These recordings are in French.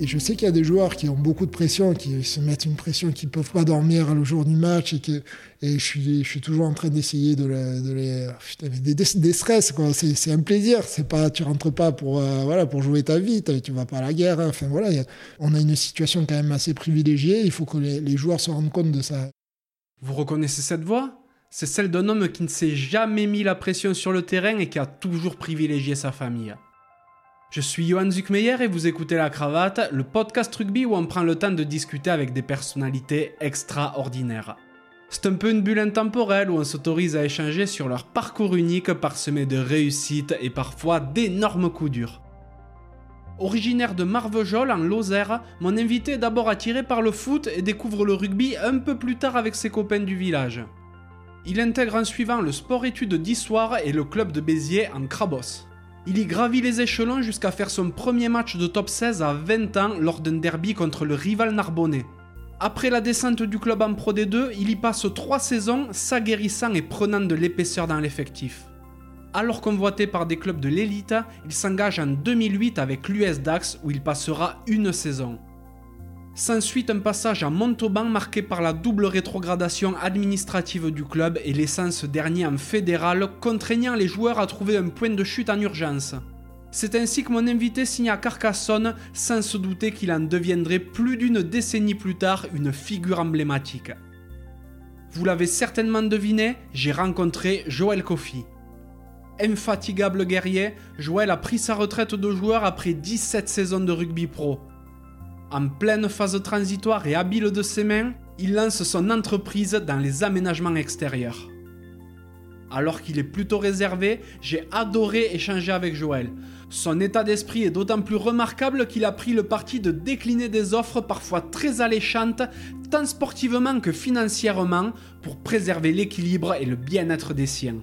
Et je sais qu'il y a des joueurs qui ont beaucoup de pression, qui se mettent une pression, qui ne peuvent pas dormir le jour du match. Et, que, et je, suis, je suis toujours en train d'essayer de, les. Putain, des, stress, quoi. C'est, un plaisir. C'est pas, tu rentres pas pour, euh, voilà, pour jouer ta vie. Tu vas pas à la guerre. Hein. Enfin, voilà, on a une situation quand même assez privilégiée. Il faut que les, les joueurs se rendent compte de ça. Vous reconnaissez cette voix? C'est celle d'un homme qui ne s'est jamais mis la pression sur le terrain et qui a toujours privilégié sa famille. Je suis Johan Zuckmeyer et vous écoutez La Cravate, le podcast rugby où on prend le temps de discuter avec des personnalités extraordinaires. C'est un peu une bulle intemporelle où on s'autorise à échanger sur leur parcours unique parsemé de réussites et parfois d'énormes coups durs. Originaire de Marvejols en Lozère, mon invité est d'abord attiré par le foot et découvre le rugby un peu plus tard avec ses copains du village. Il intègre en suivant le sport-études d'Issoire et le club de Béziers en Crabos. Il y gravit les échelons jusqu'à faire son premier match de top 16 à 20 ans lors d'un derby contre le rival narbonnais. Après la descente du club en Pro D2, il y passe trois saisons, s'aguerrissant et prenant de l'épaisseur dans l'effectif. Alors convoité par des clubs de l'élite, il s'engage en 2008 avec l'US Dax où il passera une saison. S'ensuit un passage à Montauban marqué par la double rétrogradation administrative du club et l'essence dernier en fédéral, contraignant les joueurs à trouver un point de chute en urgence. C'est ainsi que mon invité signe à Carcassonne, sans se douter qu'il en deviendrait plus d'une décennie plus tard une figure emblématique. Vous l'avez certainement deviné, j'ai rencontré Joël Kofi. Infatigable guerrier, Joël a pris sa retraite de joueur après 17 saisons de rugby pro. En pleine phase transitoire et habile de ses mains, il lance son entreprise dans les aménagements extérieurs. Alors qu'il est plutôt réservé, j'ai adoré échanger avec Joël. Son état d'esprit est d'autant plus remarquable qu'il a pris le parti de décliner des offres parfois très alléchantes, tant sportivement que financièrement, pour préserver l'équilibre et le bien-être des siens.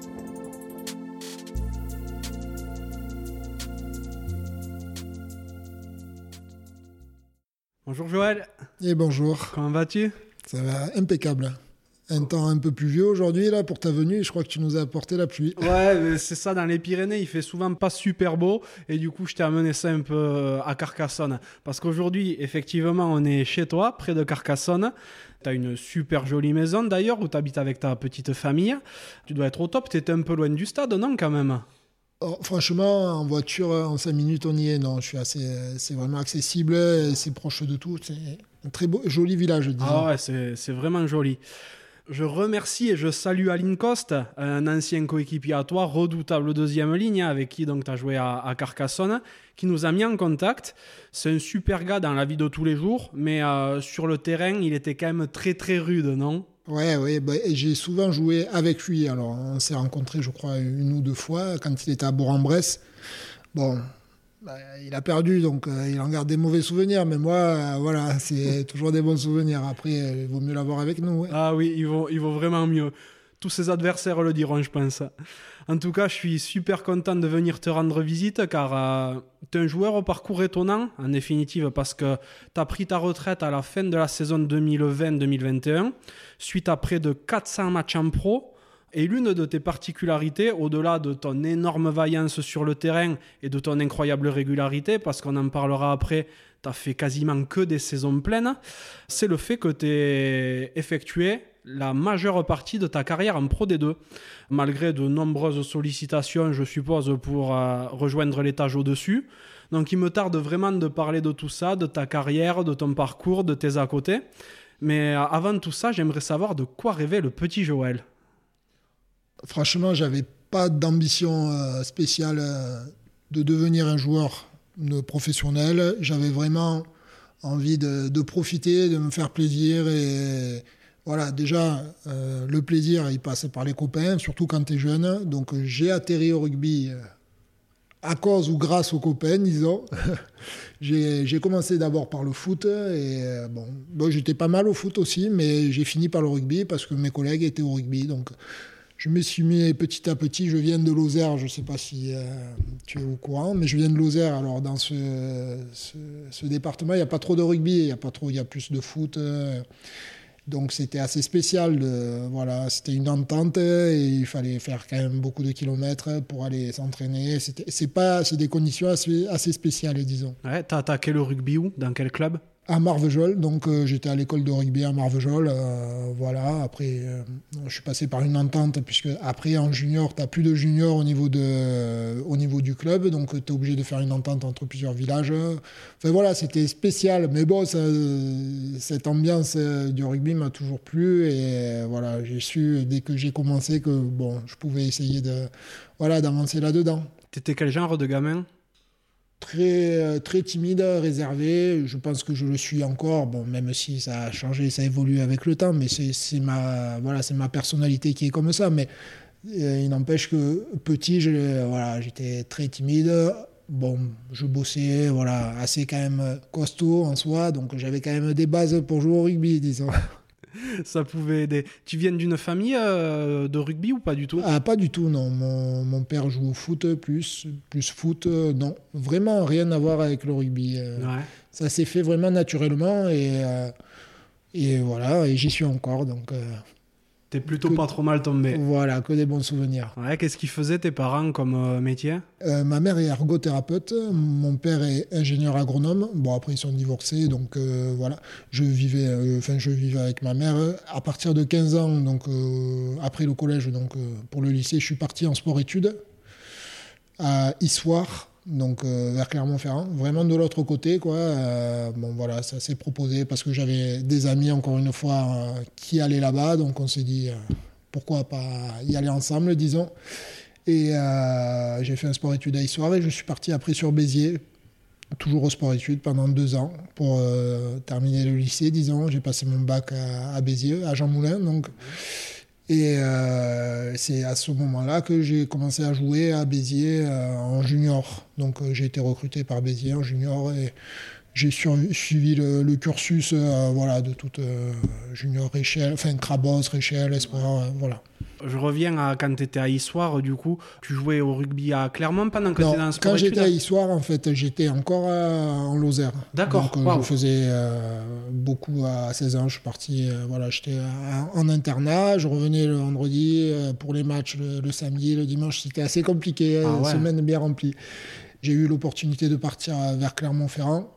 Bonjour Joël. Et bonjour. Comment vas-tu? Ça va impeccable. Un temps un peu pluvieux aujourd'hui là pour ta venue. Je crois que tu nous as apporté la pluie. Ouais, c'est ça. Dans les Pyrénées, il fait souvent pas super beau et du coup, je t'ai amené ça un peu euh, à Carcassonne parce qu'aujourd'hui, effectivement, on est chez toi, près de Carcassonne. Tu as une super jolie maison d'ailleurs où tu habites avec ta petite famille. Tu dois être au top. Tu étais un peu loin du stade, non, quand même? Oh, franchement, en voiture, en 5 minutes, on y est. Non, je suis assez, c'est vraiment accessible, c'est proche de tout. C'est un très beau, joli village, disons. Ah ouais, c'est vraiment joli. Je remercie et je salue Aline Coste, un ancien coéquipier à toi, redoutable deuxième ligne, avec qui donc tu as joué à, Carcassonne, qui nous a mis en contact. C'est un super gars dans la vie de tous les jours, mais euh, sur le terrain, il était quand même très très rude, non? Ouais, ouais, bah, j'ai souvent joué avec lui. Alors, on s'est rencontrés, je crois, une ou deux fois quand il était à Bourg-en-Bresse. Bon, bah, il a perdu, donc euh, il en garde des mauvais souvenirs. Mais moi, euh, voilà, c'est toujours des bons souvenirs. Après, il vaut mieux l'avoir avec nous. Ah oui, il vaut, il vaut vraiment mieux. Tous ses adversaires le diront, je pense. En tout cas, je suis super content de venir te rendre visite car euh, tu es un joueur au parcours étonnant, en définitive, parce que tu as pris ta retraite à la fin de la saison 2020-2021, suite à près de 400 matchs en pro. Et l'une de tes particularités, au-delà de ton énorme vaillance sur le terrain et de ton incroyable régularité, parce qu'on en parlera après, tu as fait quasiment que des saisons pleines, c'est le fait que tu effectué la majeure partie de ta carrière en Pro D2, malgré de nombreuses sollicitations, je suppose, pour euh, rejoindre l'étage au-dessus. Donc il me tarde vraiment de parler de tout ça, de ta carrière, de ton parcours, de tes à côté. Mais euh, avant tout ça, j'aimerais savoir de quoi rêvait le petit Joël. Franchement, j'avais pas d'ambition euh, spéciale de devenir un joueur professionnel. J'avais vraiment envie de, de, profiter, de me faire plaisir et voilà, déjà, euh, le plaisir, il passe par les copains, surtout quand tu es jeune. Donc, j'ai atterri au rugby euh, à cause ou grâce aux copains, disons. j'ai commencé d'abord par le foot. Et euh, bon, bon j'étais pas mal au foot aussi, mais j'ai fini par le rugby parce que mes collègues étaient au rugby. Donc, je me suis mis petit à petit, je viens de Lozère, je ne sais pas si tu es au courant, mais je viens de Lozère. Alors dans ce, ce, département, il n'y a pas trop de rugby, il y a pas trop, il y a plus de foot. Donc c'était assez spécial. voilà, c'était une entente et il fallait faire quand même beaucoup de kilomètres pour aller s'entraîner. C'est pas, c'est des conditions assez, assez spéciales, disons. Ouais, t'as attaqué le rugby où? Dans quel club? À Marvejol. Donc euh, j'étais à l'école de rugby à Marvejol. Euh, voilà. Après, euh, je suis passé par une entente puisque après en junior, tu n'as plus de junior au niveau de, au niveau du club, donc tu es obligé de faire une entente entre plusieurs villages. Enfin voilà, c'était spécial, mais bon, cette ambiance du rugby m'a toujours plu et voilà, j'ai su dès que j'ai commencé que bon, je pouvais essayer de voilà d'avancer là-dedans. T'étais quel genre de gamin? Très, euh, très timide, réservé. Je pense que je le suis encore, bon, même si ça a changé, ça évolue avec le temps, mais c'est ma, voilà, ma personnalité qui est comme ça. Mais euh, il n'empêche que petit, j'étais très timide. Bon, je bossais, voilà, assez quand même costaud en soi, donc j'avais quand même des bases pour jouer au rugby, disons. ça pouvait aider. Tu viens d'une famille euh, de rugby ou pas du tout? Ah, Pas du tout, non. Mon, père joue au foot, plus, plus foot, euh, non. Vraiment rien à voir avec le rugby. Euh. Ça s'est fait vraiment naturellement et, et voilà, et j'y suis encore. Donc, T'es plutôt pas trop mal tombé. Voilà, que des bons souvenirs. Ouais, qu'est-ce qu'ils faisaient tes parents comme euh, métier? Euh, Ma mère est ergothérapeute, mon père est ingénieur agronome. Bon, après ils sont divorcés, donc euh, voilà. Je vivais, enfin je vivais avec ma mère. À partir de 15 ans, donc après le collège, donc pour le lycée, je suis parti en sport-études à Issoire donc euh, vers Clermont-Ferrand, vraiment de l'autre côté quoi. Euh, bon voilà, ça s'est proposé parce que j'avais des amis encore une fois euh, qui allaient là-bas, donc on s'est dit pourquoi pas y aller ensemble, disons. Et j'ai fait un sport-études à Histoire et je suis parti après sur Béziers, toujours au sport-études pendant deux ans pour terminer le lycée, disons. J'ai passé mon bac à, à Béziers, à Jean Moulin, donc. Et euh, c'est à ce moment-là que j'ai commencé à jouer à Béziers euh, en junior. Donc euh, j'ai été recruté par Béziers en junior et j'ai suivi le, cursus voilà, de toute junior Réchelle, enfin Crabos, Réchelle, Espoir, voilà. Je reviens à quand tu étais à Issoire, du coup, tu jouais au rugby à Clermont pendant que tu étais dans Quand j'étais à Issoire, en fait, j'étais encore en Lozère. D'accord. Donc, je faisais euh, beaucoup à 16 ans. Je suis parti, euh, voilà, j'étais en internat. Je revenais le vendredi euh, pour les matchs le, samedi, le dimanche. C'était assez compliqué, ah, semaine bien remplie. J'ai eu l'opportunité de partir vers Clermont-Ferrand.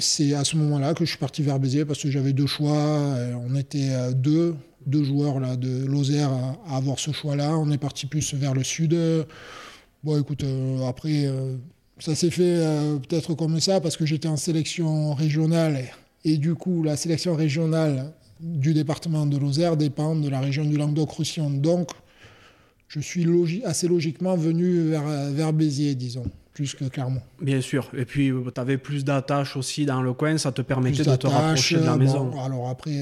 C'est à ce moment-là que je suis parti vers Béziers parce que j'avais deux choix. On était deux deux joueurs là, de Lozère à, avoir ce choix-là. On est parti plus vers le sud. Bon, écoute, euh, après, euh, ça s'est fait euh, peut-être comme ça parce que j'étais en sélection régionale et, du coup, la sélection régionale du département de Lozère dépend de la région du Languedoc-Roussillon. Donc, je suis assez logiquement venu vers, vers Béziers, disons plus que Clermont. Bien sûr. Et puis, tu avais plus d'attaches aussi dans le coin, ça te permettait de te rapprocher de la maison. alors après,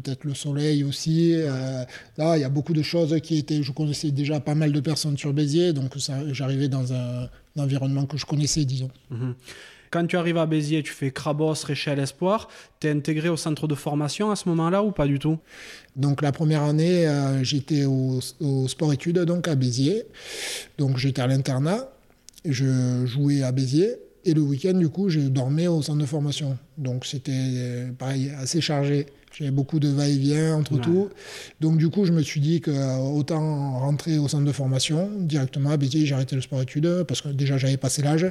peut-être le soleil aussi. Euh, là, il y a beaucoup de choses qui étaient. Je connaissais déjà pas mal de personnes sur Béziers, donc j'arrivais dans un, environnement que je connaissais, disons. Mhm. Quand tu arrives à Béziers, tu fais Crabos, Réchelle, Espoir. Tu es intégré au centre de formation à ce moment-là ou pas du tout? Donc la première année, euh, j'étais au, au sport-études donc à Béziers. Donc j'étais à l'internat. Je jouais à Béziers. Et le week-end, du coup, je dormais au centre de formation. Donc c'était pareil, assez chargé. J'avais beaucoup de va-et-vient entre tout. Donc, du coup, je me suis dit que euh, autant rentrer au centre de formation directement à Béziers. J'ai arrêté le sport-études parce que déjà, j'avais passé l'âge.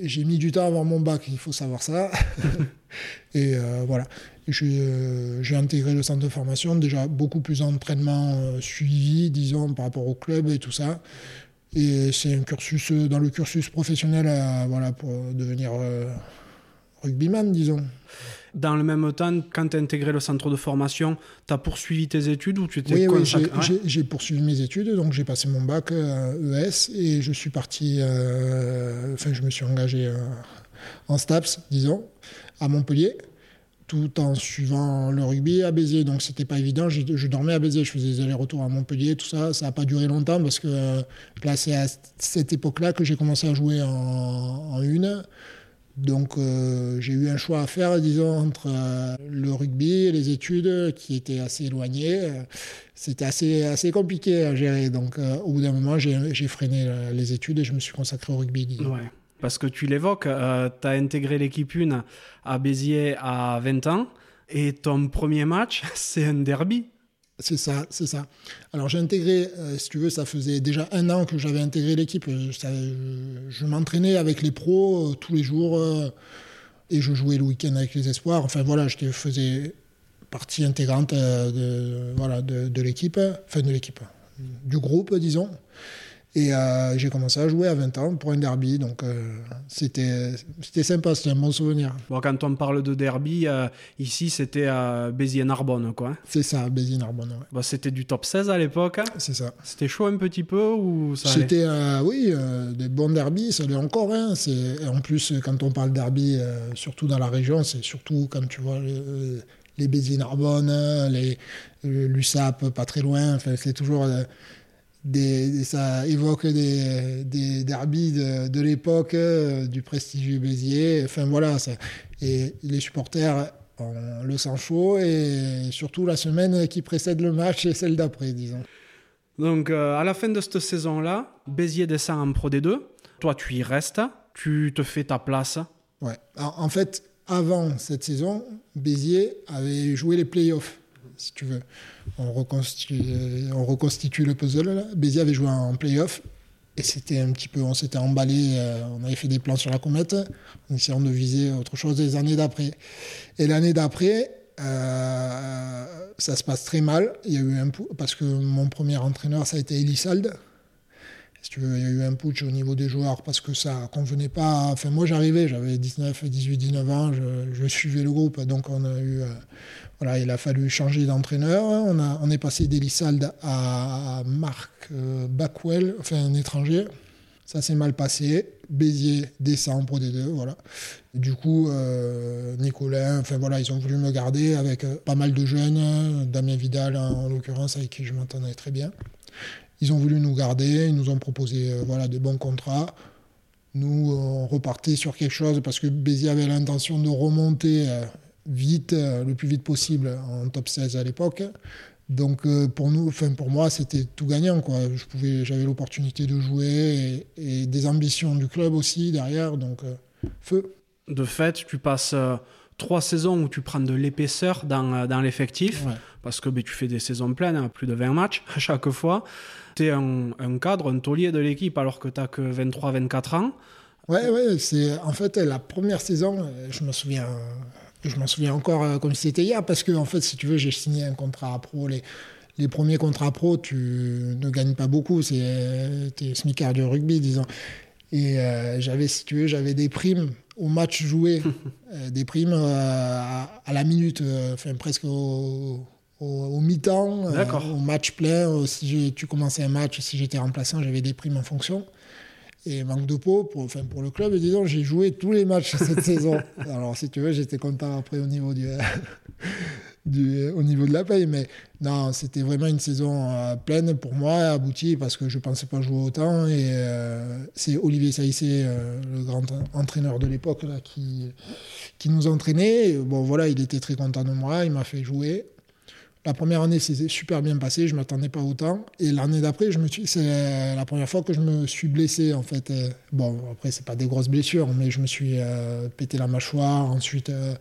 J'ai mis du temps à avoir mon bac, il faut savoir ça. et euh, voilà. Euh, j'ai intégré le centre de formation. Déjà, beaucoup plus d'entraînement suivi, disons, par rapport au club et tout ça. Et c'est un cursus dans le cursus professionnel voilà, pour devenir rugbyman, disons. Dans le même temps, quand tu as intégré le centre de formation, tu as poursuivi tes études ou tu étais Oui, oui j'ai poursuivi mes études, donc j'ai passé mon bac ES euh, e et je suis parti, euh, enfin je me suis engagé euh, en STAPS, disons, à Montpellier tout en suivant le rugby à Béziers. Donc c'était pas évident. Je, dormais à Béziers, je faisais des allers-retours à Montpellier, tout ça. Ça n'a pas duré longtemps parce que là, c'est à cette époque-là que j'ai commencé à jouer en, en une. Donc euh, j'ai eu un choix à faire, disons, entre euh, le rugby et les études qui étaient assez éloignées. C'était assez, assez compliqué à gérer. Donc, au bout d'un moment, j'ai freiné les études et je me suis consacré au rugby. Ouais. Parce que tu l'évoques, tu as intégré l'équipe 1 à Béziers à 20 ans et ton premier match, c'est un derby. C'est ça, c'est ça. Alors j'ai intégré, euh, si tu veux, ça faisait déjà un an que j'avais intégré l'équipe. Je, m'entraînais avec les pros euh, tous les jours euh, et je jouais le week-end avec les espoirs. Enfin voilà, je faisais partie intégrante de l'équipe, enfin de l'équipe, du groupe, disons. Et euh, j'ai commencé à jouer à 20 ans pour un derby, donc euh, c'était sympa, c'était un bon souvenir. Bon, quand on parle de derby, euh, ici c'était à Béziers-Narbonne, quoi. C'est ça, Béziers-Narbonne, ouais. Bon, c'était du top 16 à l'époque. Hein C'est ça. C'était chaud un petit peu ou ça C'était, oui, des bons derbies, ça l'est encore. Hein. En plus, quand on parle derby, surtout dans la région, c'est surtout quand tu vois les Béziers-Narbonne, les l'USAP pas très loin, enfin, c'est toujours ça évoque des, des derbies de, de l'époque, euh, du prestigieux Béziers. Enfin voilà, ça, et les supporters ont le sang chaud et surtout la semaine qui précède le match et celle d'après, disons. Donc euh, à la fin de cette saison-là, Béziers descend en Pro D2. Toi, tu y restes, tu te fais ta place. Ouais. en fait, avant cette saison, Béziers avait joué les playoffs si tu veux. On reconstitue, on reconstitue le puzzle. Là. Béziers avait joué en playoff et c'était un petit peu, on s'était emballé, euh, on avait fait des plans sur la comète en essayant de viser autre chose les années d'après. Et l'année d'après, euh, ça se passe très mal. Il y a eu un parce que mon premier entraîneur, ça a été Elisald. Si tu veux, il y a eu un putsch au niveau des joueurs parce que ça convenait pas. Enfin, moi, j'arrivais, j'avais 19, 18, 19 ans, je, suivais le groupe, donc on a eu, euh, voilà, il a fallu changer d'entraîneur. On, on est passé d'Elisald à Marc euh, Backwell, enfin un étranger. Ça s'est mal passé. Béziers descend Pro D2, voilà. du coup, euh, Nicolas, enfin voilà, ils ont voulu me garder avec euh, pas mal de jeunes, Damien Vidal en, l'occurrence, avec qui je m'entendais très bien. Ils ont voulu nous garder, ils nous ont proposé voilà, de bons contrats. Nous, on repartait sur quelque chose parce que Béziers avait l'intention de remonter vite, euh, le plus vite possible en top 16 à l'époque. Donc euh, pour nous, enfin pour moi, c'était tout gagnant quoi. Je pouvais, j'avais l'opportunité de jouer et, des ambitions du club aussi derrière. Donc euh, feu. De fait, tu passes trois saisons où tu prends de l'épaisseur dans, dans l'effectif parce que ben, tu fais des saisons pleines, hein, plus de 20 matchs à chaque fois. Tu es un, un, cadre, un taulier de l'équipe alors que tu n'as que 23-24 ans. Ouais, ouais, c'est en fait la première saison, je me souviens je m'en souviens encore euh, comme si c'était hier, parce que, en fait, si tu veux, j'ai signé un contrat à pro. Les, les premiers contrats pro, tu ne gagnes pas beaucoup. C'est euh, es smicard du rugby, disons. Et euh, j'avais, si tu veux, j'avais des primes au match joué, des primes à, la minute, enfin presque au, au, mi-temps, au match plein. si tu commençais un match, si j'étais remplaçant, j'avais des primes en fonction et manque de peau pour, enfin, pour le club. Et disons, j'ai joué tous les matchs cette saison. Alors, si tu veux, j'étais content après au niveau du, du, au niveau de la paye. Mais non, c'était vraiment une saison euh, pleine pour moi, aboutie, parce que je ne pensais pas jouer autant. Et euh, c'est Olivier Saïssé, euh, le grand entraîneur de l'époque, qui, qui nous entraînait. bon, voilà, il était très content de moi. Il m'a fait jouer. La première année, c'est super bien passé, je ne m'attendais pas autant. Et l'année d'après, je me c'est la première fois que je me suis blessé, en fait. Euh, bon, après, c'est pas des grosses blessures, mais je me suis euh, pété la mâchoire, ensuite euh,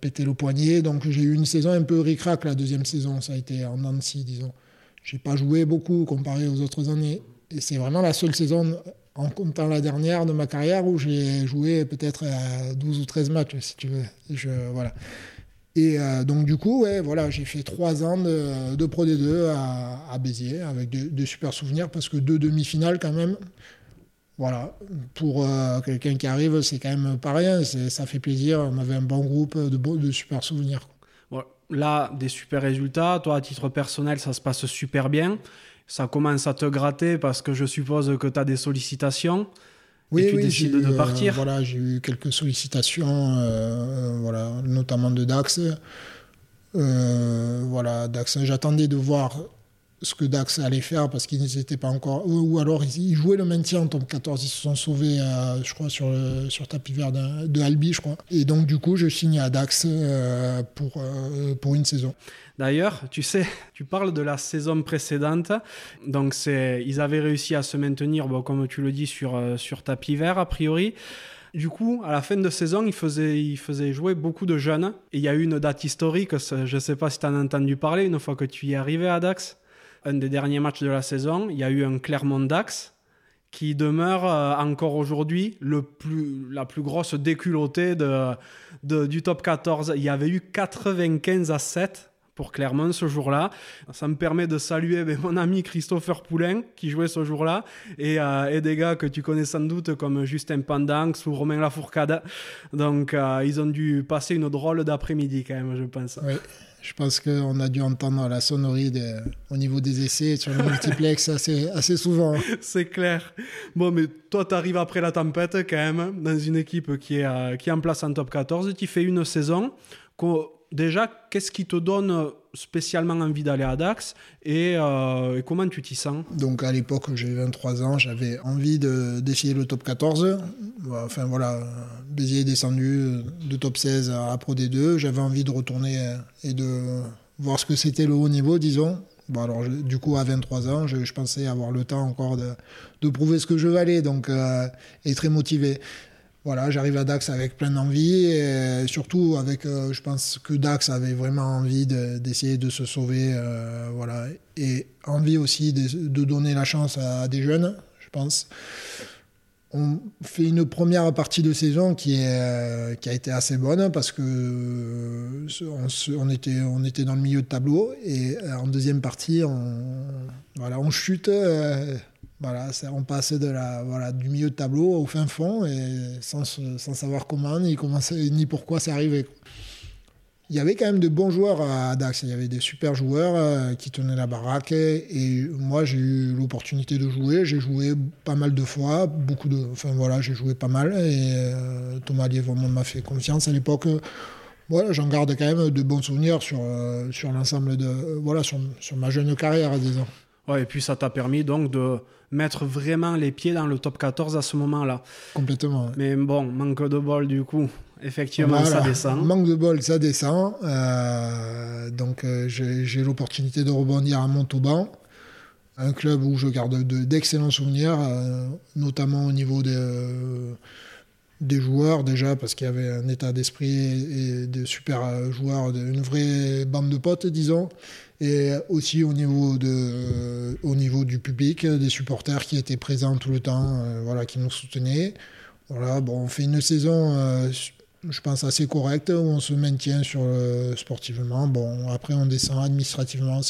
pété le poignet. Donc, j'ai eu une saison un peu ric-rac, la deuxième saison. Ça a été en Nancy, disons. J'ai pas joué beaucoup comparé aux autres années. Et c'est vraiment la seule saison, en comptant la dernière de ma carrière, où j'ai joué peut-être 12 ou 13 matchs, si tu veux. Je, voilà. Et euh, donc, du coup, ouais, voilà, j'ai fait trois ans de, Pro D2 à, Béziers avec de, super souvenirs parce que deux demi-finales quand même. Voilà, pour euh, quelqu'un qui arrive, c'est quand même pas rien. Ça fait plaisir. On avait un bon groupe de, de super souvenirs. là, des super résultats. Toi, à titre personnel, ça se passe super bien. Ça commence à te gratter parce que je suppose que tu as des sollicitations. Oui, et tu décides de euh, partir. voilà, j'ai eu quelques sollicitations, euh, voilà, notamment de Dax. Euh, voilà, Dax, j'attendais de voir ce que Dax allait faire parce qu'ils n'étaient pas encore. Ou, alors ils, jouaient le maintien en top 14. Ils se sont sauvés, euh, je crois, sur, le, sur tapis vert de, Albi, je crois. Et donc, du coup, je signe à Dax euh, pour, euh, pour une saison. D'ailleurs, tu sais, tu parles de la saison précédente. Donc, ils avaient réussi à se maintenir, bon, comme tu le dis, sur, sur tapis vert, a priori. Du coup, à la fin de saison, il faisait, il faisait jouer beaucoup de jeunes. Et il y a eu une date historique, je ne sais pas si tu en as entendu parler, une fois que tu y es arrivé à Dax un des derniers matchs de la saison, il y a eu un Clermont-Dax qui demeure euh, encore aujourd'hui le plus, la plus grosse déculottée de, du top 14. Il y avait eu 95 à 7 pour Clermont ce jour-là. Ça me permet de saluer ben, mon ami Christopher Poulain qui jouait ce jour-là et, euh, et, des gars que tu connais sans doute comme Justin Pandanx ou Romain Lafourcade. Donc euh, ils ont dû passer une drôle d'après-midi quand même, je pense. Oui. Je pense qu'on a dû entendre la sonnerie au niveau des essais sur le multiplex assez, assez souvent. C'est clair. Bon, mais toi, tu arrives après la tempête quand même, dans une équipe qui est, euh, qui est en place en top 14. Tu fais une saison déjà, qu'est-ce qui te donne spécialement envie d'aller à Dax euh, et, comment tu t'y sens? Donc à l'époque, j'avais 23 ans, j'avais envie d'essayer le top 14. Enfin voilà, Béziers est descendu de top 16 à Pro D2. J'avais envie de retourner et de voir ce que c'était le haut niveau, disons. Bon, alors, du coup, à 23 ans, je, pensais avoir le temps encore de, prouver ce que je valais, donc, euh, très motivé voilà, j'arrive à Dax avec plein d'envie et surtout avec, euh, je pense que Dax avait vraiment envie d'essayer de, se sauver, euh, voilà, et envie aussi de, donner la chance à, des jeunes, je pense. On fait une première partie de saison qui, euh, a été assez bonne parce que on, était, on était dans le milieu de tableau et en deuxième partie, on, voilà, on chute voilà, on passe de la, voilà, du milieu de tableau au fin fond et sans, sans savoir comment ni, comment ni pourquoi c'est arrivé. Il y avait quand même de bons joueurs à Dax. Il y avait des super joueurs euh, qui tenaient la baraque. Et moi, j'ai eu l'opportunité de jouer. J'ai joué pas mal de fois. Beaucoup de, enfin voilà, j'ai joué pas mal. Et euh, Thomas Liévremont m'a fait confiance à l'époque. Voilà, j'en garde quand même de bons souvenirs sur, euh, sur l'ensemble de, voilà, sur, sur ma jeune carrière, disons. Ouais, et puis ça t'a permis donc de mettre vraiment les pieds dans le top 14 à ce moment-là. Complètement. Mais bon, manque de bol du coup. Effectivement, ça descend. Manque de bol, ça descend. Euh, donc euh, j'ai l'opportunité de rebondir à Montauban, un club où je garde d'excellents souvenirs, euh, notamment au niveau des joueurs déjà, parce qu'il y avait un état d'esprit et, de super joueurs, une vraie bande de potes, disons et aussi au niveau, de, au niveau du public, des supporters qui étaient présents tout le temps, euh, voilà, qui nous soutenaient. Voilà, bon, on fait une saison, euh, je pense, assez correcte, où on se maintient sur, sportivement. Bon, après, on descend administrativement.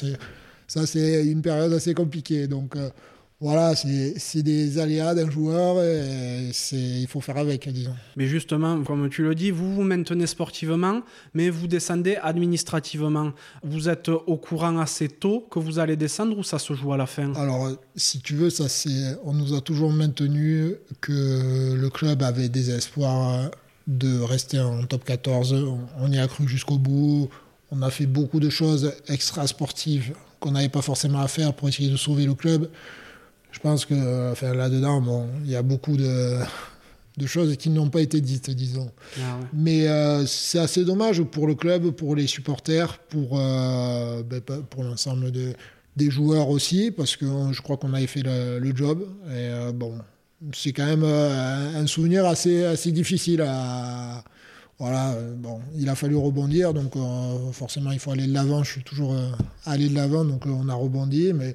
Ça, c'est une période assez compliquée. Donc, euh, voilà, c'est des aléas d'un joueur et il faut faire avec, disons. Mais justement, comme tu le dis, vous vous maintenez sportivement, mais vous descendez administrativement. Vous êtes au courant assez tôt que vous allez descendre ou ça se joue à la fin? Alors, si tu veux, ça c'est, on nous a toujours maintenu que le club avait des espoirs de rester en top 14. On y a cru jusqu'au bout. On a fait beaucoup de choses extra-sportives qu'on n'avait pas forcément à faire pour essayer de sauver le club je pense que enfin, là-dedans, bon, il y a beaucoup de, de choses qui n'ont pas été dites, disons. Ah Mais euh, c'est assez dommage pour le club, pour les supporters, pour, euh, ben, pour l'ensemble de, des joueurs aussi, parce que je crois qu'on avait fait le, job. Et euh, bon, c'est quand même un souvenir assez, assez difficile à. Voilà, bon, il a fallu rebondir, donc forcément il faut aller de l'avant. Je suis toujours allé de l'avant, donc on a rebondi, mais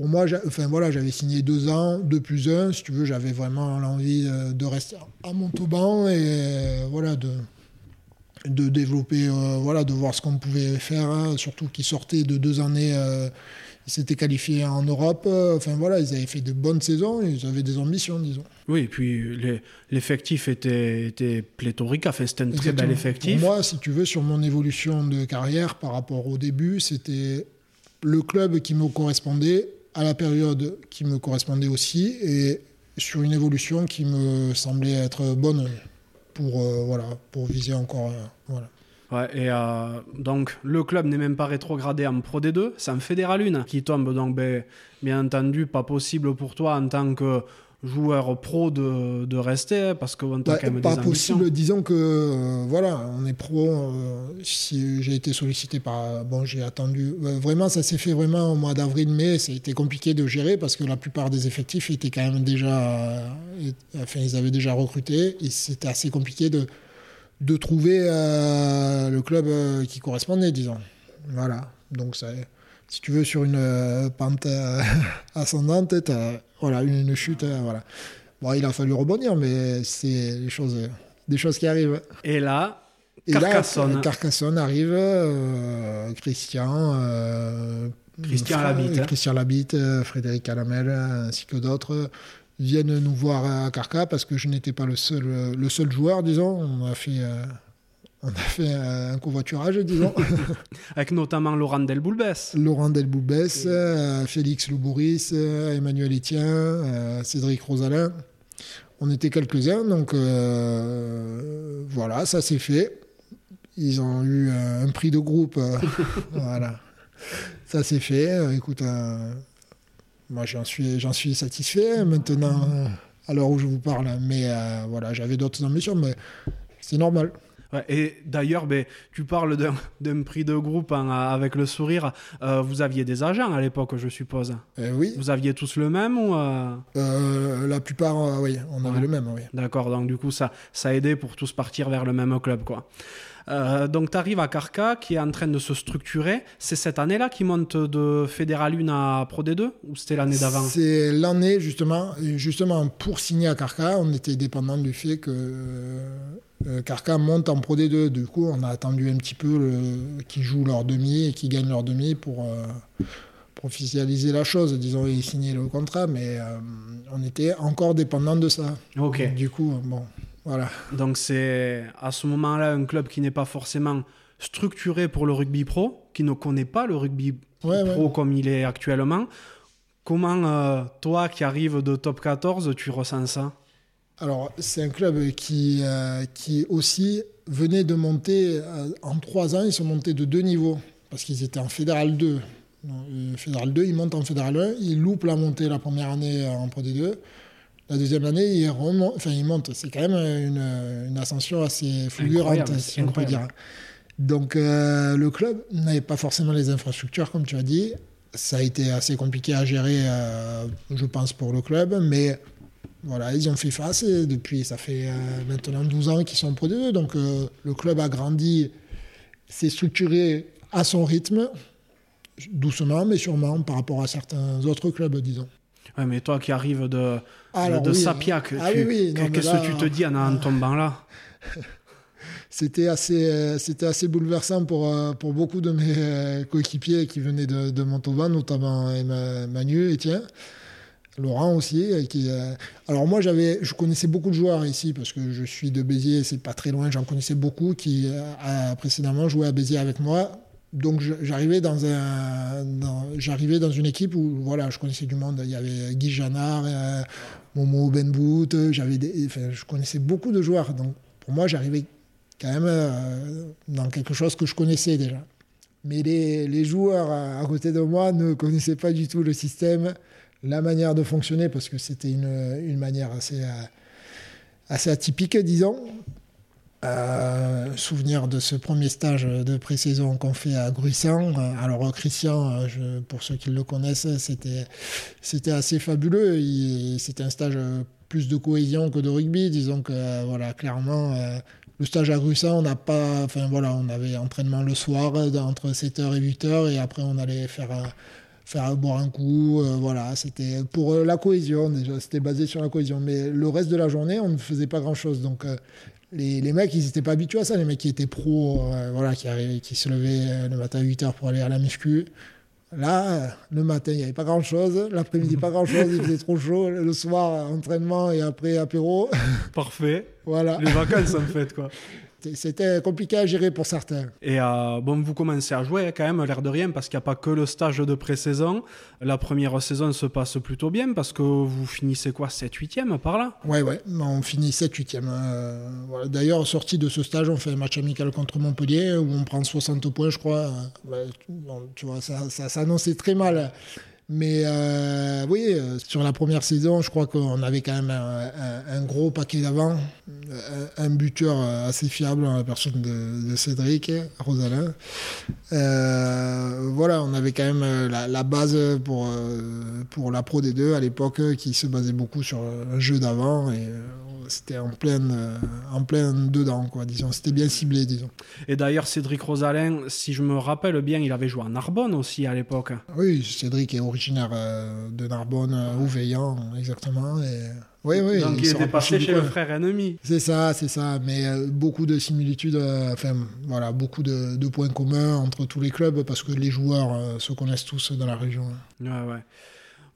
pour moi, enfin, voilà, j'avais signé deux ans, deux plus un. Si tu veux, j'avais vraiment l'envie de rester à Montauban et euh, voilà, de, de développer, euh, voilà, de voir ce qu'on pouvait faire. Hein. surtout qu'ils sortaient de deux années, euh, ils s'étaient qualifiés en Europe. enfin voilà, ils avaient fait de bonnes saisons, ils avaient des ambitions, disons. Oui, et puis l'effectif était, était, pléthorique, enfin, c'était un très bel effectif. Pour moi, si tu veux, sur mon évolution de carrière par rapport au début, c'était le club qui me correspondait à la période qui me correspondait aussi et sur une évolution qui me semblait être bonne pour, euh, voilà, pour viser encore. Euh, voilà. Ouais, et euh, donc le club n'est même pas rétrogradé en Pro D2, c'est en Fédéral 1 qui tombe. Donc, ben, bien entendu, pas possible pour toi en tant que joueur pro de, de rester hein, parce que on t'a Bah, quand même pas des ambitions. possible, disons que euh, voilà, on est pro. euh, si j'ai été sollicité par, bon, j'ai attendu. euh, vraiment, ça s'est fait vraiment au mois d'avril-mai. C'était compliqué de gérer parce que la plupart des effectifs étaient quand même déjà, et- enfin, ils avaient déjà recruté et c'était assez compliqué de de trouver le club qui correspondait, disons. Voilà. Donc ça, si tu veux, sur une pente ascendante, t'as, voilà, une, une chute, euh, voilà. Bon, il a fallu rebondir, mais c'est les choses, des choses qui arrivent. Et là, Et Carcassonne. là, Carcassonne arrive, euh, Christian, euh, Christian Fra- Labitte, hein. Christian Labitte, euh, Frédéric Calamel, ainsi que d'autres viennent nous voir à Carca parce que je n'étais pas le seul, le seul joueur, disons. On a fait, euh, on a fait un covoiturage, disons. avec notamment Laurent Delboulbès. Laurent Delboubès, euh, Félix Loubouris, euh, Emmanuel Etienne, euh, Cédric Rosalin. On était quelques-uns, donc euh, voilà, ça s'est fait. Ils ont eu un prix de groupe. voilà. Ça s'est fait. Écoute, euh, moi j'en suis, j'en suis satisfait maintenant, à l'heure où je vous parle. Mais euh, voilà, j'avais d'autres ambitions, mais c'est normal. Ouais, et d'ailleurs, ben, tu parles d'un- d'un prix de groupe hein, avec le sourire. Euh, vous aviez des agents à l'époque, je suppose. Euh, oui, Vous aviez tous le même ou euh, la plupart, oui, on avait Ouais. le même, oui. D'accord, donc du coup, ça, ça a aidé pour tous partir vers le même club. quoi. Euh, donc tu arrives à Carca qui est en train de se structurer. C'est cette année-là qui monte de Fédéral 1 à Pro D2 ou c'était l'année d'avant? C'est l'année justement, justement pour signer à Carca, on était dépendant du fait que euh, Carca monte en Pro D2. Du coup, on a attendu un petit peu le- qu'ils jouent leur demi et qu'ils gagnent leur demi pour, euh, pour officialiser la chose, disons, et signer le contrat. Mais euh, on était encore dépendant de ça. Ok. Du coup, bon, voilà. Donc c'est à ce moment-là un club qui n'est pas forcément structuré pour le rugby pro, qui ne connaît pas le rugby Ouais, pro ouais. comme il est actuellement. Comment euh, toi qui arrives de top 14, tu ressens ça? Alors, c'est un club qui, euh, qui aussi venait de monter, euh, en trois ans, ils sont montés de deux niveaux, parce qu'ils étaient en Fédéral 2. Donc, euh, Fédéral 2, ils montent en Fédéral 1, ils loupent la montée la première année en Pro D2. La deuxième année, enfin, ils montent. C'est quand même une, une ascension assez fulgurante, Incroyable, si on peut dire. Donc, euh, le club n'avait pas forcément les infrastructures, comme tu as dit. Ça a été assez compliqué à gérer, euh, je pense, pour le club, mais voilà, ils ont fait face et depuis, ça fait euh, maintenant 12 ans qu'ils sont Pro D2. Donc le club a grandi, s'est structuré à son rythme, doucement mais sûrement par rapport à certains autres clubs, disons. Ouais, mais toi qui arrives de, Alors, de oui, Sapiac, ah oui, oui, qu'est-ce que tu te dis en, en tombant là? C'était assez, euh, c'était assez bouleversant pour, euh, pour beaucoup de mes euh, coéquipiers qui venaient de, de Montauban, notamment Manu, Etienne, Laurent aussi. Qui, euh, Alors moi, j'avais, je connaissais beaucoup de joueurs ici parce que je suis de Béziers, c'est pas très loin. J'en connaissais beaucoup qui euh, a précédemment joué à Béziers avec moi. Donc j'arrivais dans un, j'arrivais dans une équipe où voilà, je connaissais du monde. Il y avait Guy Janard, euh, Momo Benbout. J'avais, des- enfin, je connaissais beaucoup de joueurs. Donc pour moi, j'arrivais quand même euh, dans quelque chose que je connaissais déjà. Mais les, les joueurs à, côté de moi ne connaissaient pas du tout le système, la manière de fonctionner, parce que c'était une, une manière assez, euh, assez atypique, disons. Euh, souvenir de ce premier stage de pré-saison qu'on fait à Gruissan. Euh, Alors Christian, euh, pour ceux qui le connaissent, c'était c'était assez fabuleux. C'était un stage euh, plus de cohésion que de rugby. Disons que euh, voilà, clairement, euh, le stage à Gruissan, on n'a pas, enfin voilà, on avait entraînement le soir euh, entre 7h et 8h et après on allait faire euh, faire boire un coup, euh, voilà, c'était pour euh, la cohésion déjà, c'était basé sur la cohésion. Mais le reste de la journée, on ne faisait pas grand chose. Donc euh, les, les mecs, ils n'étaient pas habitués à ça. Les mecs qui étaient pros, euh, voilà, qui, arrivaient, qui se levaient euh, le matin à 8h pour aller à la muscu. Là, euh, le matin, il n'y avait pas grand-chose. L'après-midi, pas grand-chose. Il faisait trop chaud. Le soir, entraînement et après apéro. Parfait. voilà. Les vacances en fait quoi. C'était compliqué à gérer pour certains. Et euh, bon, vous commencez à jouer quand même, l'air de rien, parce qu'il n'y a pas que le stage de pré-saison. La première saison se passe plutôt bien, parce que vous finissez quoi 7-8e par là? Ouais, ouais, on finit 7-8e. Euh, voilà. D'ailleurs, sorti de ce stage, on fait un match amical contre Montpellier, où on prend 60 points, je crois. tu vois, ça, ça s'annonçait très mal. Mais euh, oui, euh, sur la première saison, je crois qu'on avait quand même un, gros paquet d'avant, un, buteur assez fiable la personne de, Cédric Rosalin. Euh, voilà, on avait quand même la, base pour, pour la Pro D2 à l'époque qui se basait beaucoup sur un jeu d'avant c'était en plein, euh, en plein dedans, quoi, disons. C'était bien ciblé, disons. Et d'ailleurs, Cédric Rosalin, si je me rappelle bien, il avait joué à Narbonne aussi à l'époque. Oui, Cédric est originaire euh, de Narbonne, euh, ou Veillant, exactement. Et... Oui, oui, Donc il, était passé chez le frère ennemi. C'est ça, c'est ça. Mais beaucoup de similitudes, enfin voilà, beaucoup de, de, points communs entre tous les clubs parce que les joueurs se connaissent tous dans la région. Ouais, ouais.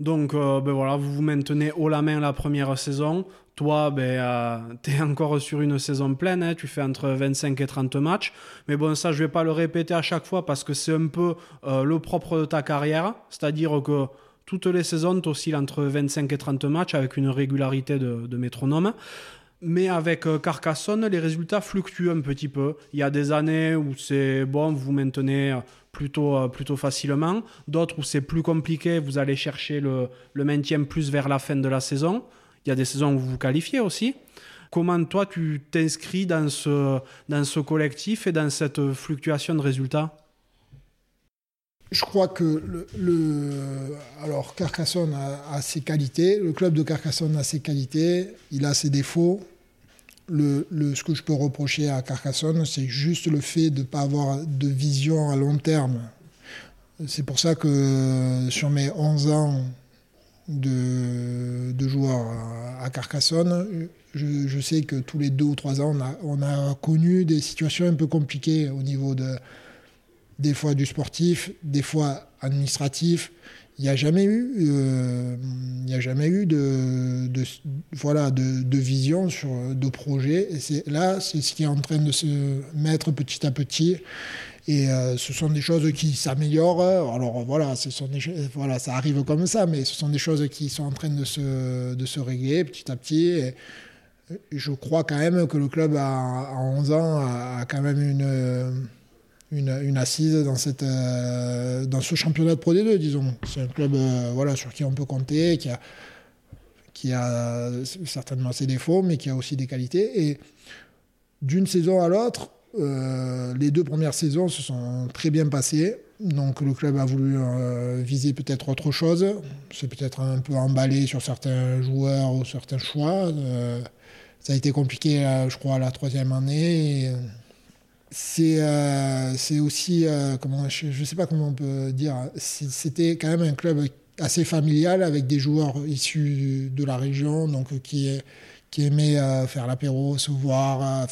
Donc ben voilà, vous vous maintenez haut la main la première saison. Toi, ben, euh, tu es encore sur une saison pleine, hein. tu fais entre 25 et 30 matchs. Mais bon, ça, je vais pas le répéter à chaque fois parce que c'est un peu euh, le propre de ta carrière. C'est-à-dire que toutes les saisons, tu oscilles entre 25 et 30 matchs avec une régularité de, métronome. Mais avec euh, Carcassonne, les résultats fluctuent un petit peu. Il y a des années où c'est bon, vous maintenez plutôt, plutôt facilement. D'autres où c'est plus compliqué, vous allez chercher le, le maintien plus vers la fin de la saison. Il y a des saisons où vous vous qualifiez aussi. Comment toi, tu t'inscris dans ce, dans ce collectif et dans cette fluctuation de résultats? Je crois que le, alors Carcassonne a, ses qualités, le club de Carcassonne a ses qualités, il a ses défauts. Le, le, ce que je peux reprocher à Carcassonne, c'est juste le fait de ne pas avoir de vision à long terme. C'est pour ça que sur mes 11 ans de, de joueurs à, Carcassonne. Je, sais que tous les deux ou trois ans, on a, on a, connu des situations un peu compliquées au niveau de, des fois du sportif, des fois administratif. Il n'y a jamais eu, euh, y a jamais eu de, voilà, de, vision sur de projet. Et là, c'est ce qui est en train de se mettre petit à petit. Et euh, ce sont des choses qui s'améliorent. Alors voilà, ce voilà, ça arrive comme ça, mais ce sont des choses qui sont en train de se, de se régler petit à petit. Et je crois quand même que le club, à, 11 ans, a, quand même une, une, assise euh, dans ce championnat de Pro D2, disons. C'est un club euh, voilà, sur qui on peut compter, qui a, certainement ses défauts, mais qui a aussi des qualités. Et d'une saison à l'autre, euh, les deux premières saisons se sont très bien passées. Donc le club a voulu viser peut-être autre chose. C'est peut-être un peu emballé sur certains joueurs ou certains choix. Ça a été compliqué, je crois, la troisième année. C'est aussi, comment, je ne sais pas comment on peut dire, c'était quand même un club assez familial avec des joueurs issus de la région, donc qui, qui aimaient faire l'apéro, se voir.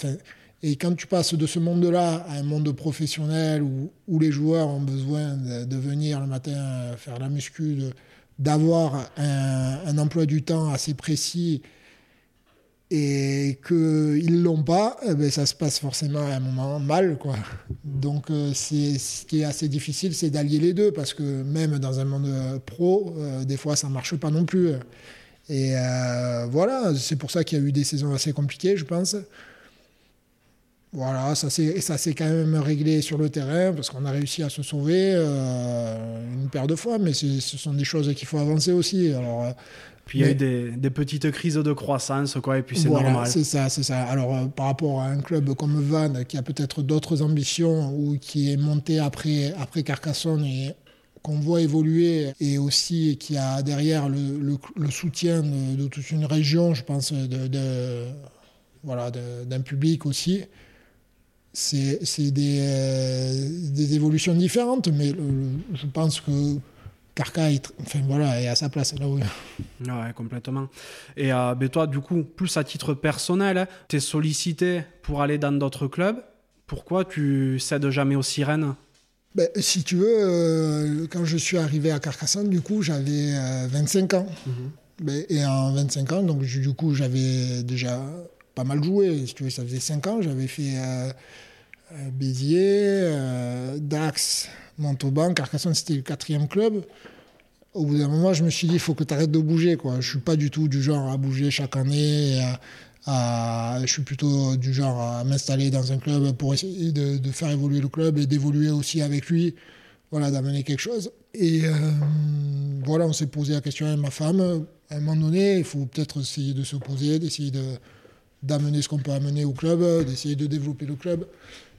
Et quand tu passes de ce monde-là à un monde professionnel où, où, les joueurs ont besoin de, venir le matin faire la muscu, d'avoir un, emploi du temps assez précis et qu'ils ne l'ont pas, eh ben, ça se passe forcément à un moment mal. Quoi. Donc euh, c'est, ce qui est assez difficile, c'est d'allier les deux, parce que même dans un monde pro, euh, des fois ça ne marche pas non plus. Et euh, voilà, c'est pour ça qu'il y a eu des saisons assez compliquées, je pense. Voilà, ça s'est quand même réglé sur le terrain parce qu'on a réussi à se sauver euh, une paire de fois, mais ce sont des choses qu'il faut avancer aussi. Alors, euh, puis il y a eu des, petites crises de croissance, quoi, et puis c'est normal. C'est ça, c'est ça. Alors, euh, par rapport à un club comme Vannes, qui a peut-être d'autres ambitions ou qui est monté après, après Carcassonne et qu'on voit évoluer et aussi qui a derrière le, le, soutien de, toute une région, je pense, de, de voilà, d'un public aussi c'est des, euh, des, évolutions différentes, mais je pense que Carca est, enfin, voilà, est à sa place là Ouais, complètement. Et euh, ben toi, du coup, plus à titre personnel, tu es sollicité pour aller dans d'autres clubs. Pourquoi tu cèdes jamais aux sirènes? Ben, Si tu veux, euh, quand je suis arrivé à Carcassonne, du coup, j'avais 25 ans. Mhm. Ben, et en 25 ans, donc du coup, j'avais déjà pas mal joué. Si tu veux, ça faisait 5 ans, j'avais fait Béziers, Dax, Montauban, Carcassonne, c'était le quatrième club. Au bout d'un moment, je me suis dit, il faut que tu arrêtes de bouger. Quoi. Je suis pas du tout du genre à bouger chaque année. je suis plutôt du genre à m'installer dans un club pour essayer de, faire évoluer le club et d'évoluer aussi avec lui, voilà, d'amener quelque chose. Et euh, voilà, on s'est posé la question avec ma femme. À un moment donné, il faut peut-être essayer de se poser, d'essayer de, d'amener ce qu'on peut amener au club, d'essayer de développer le club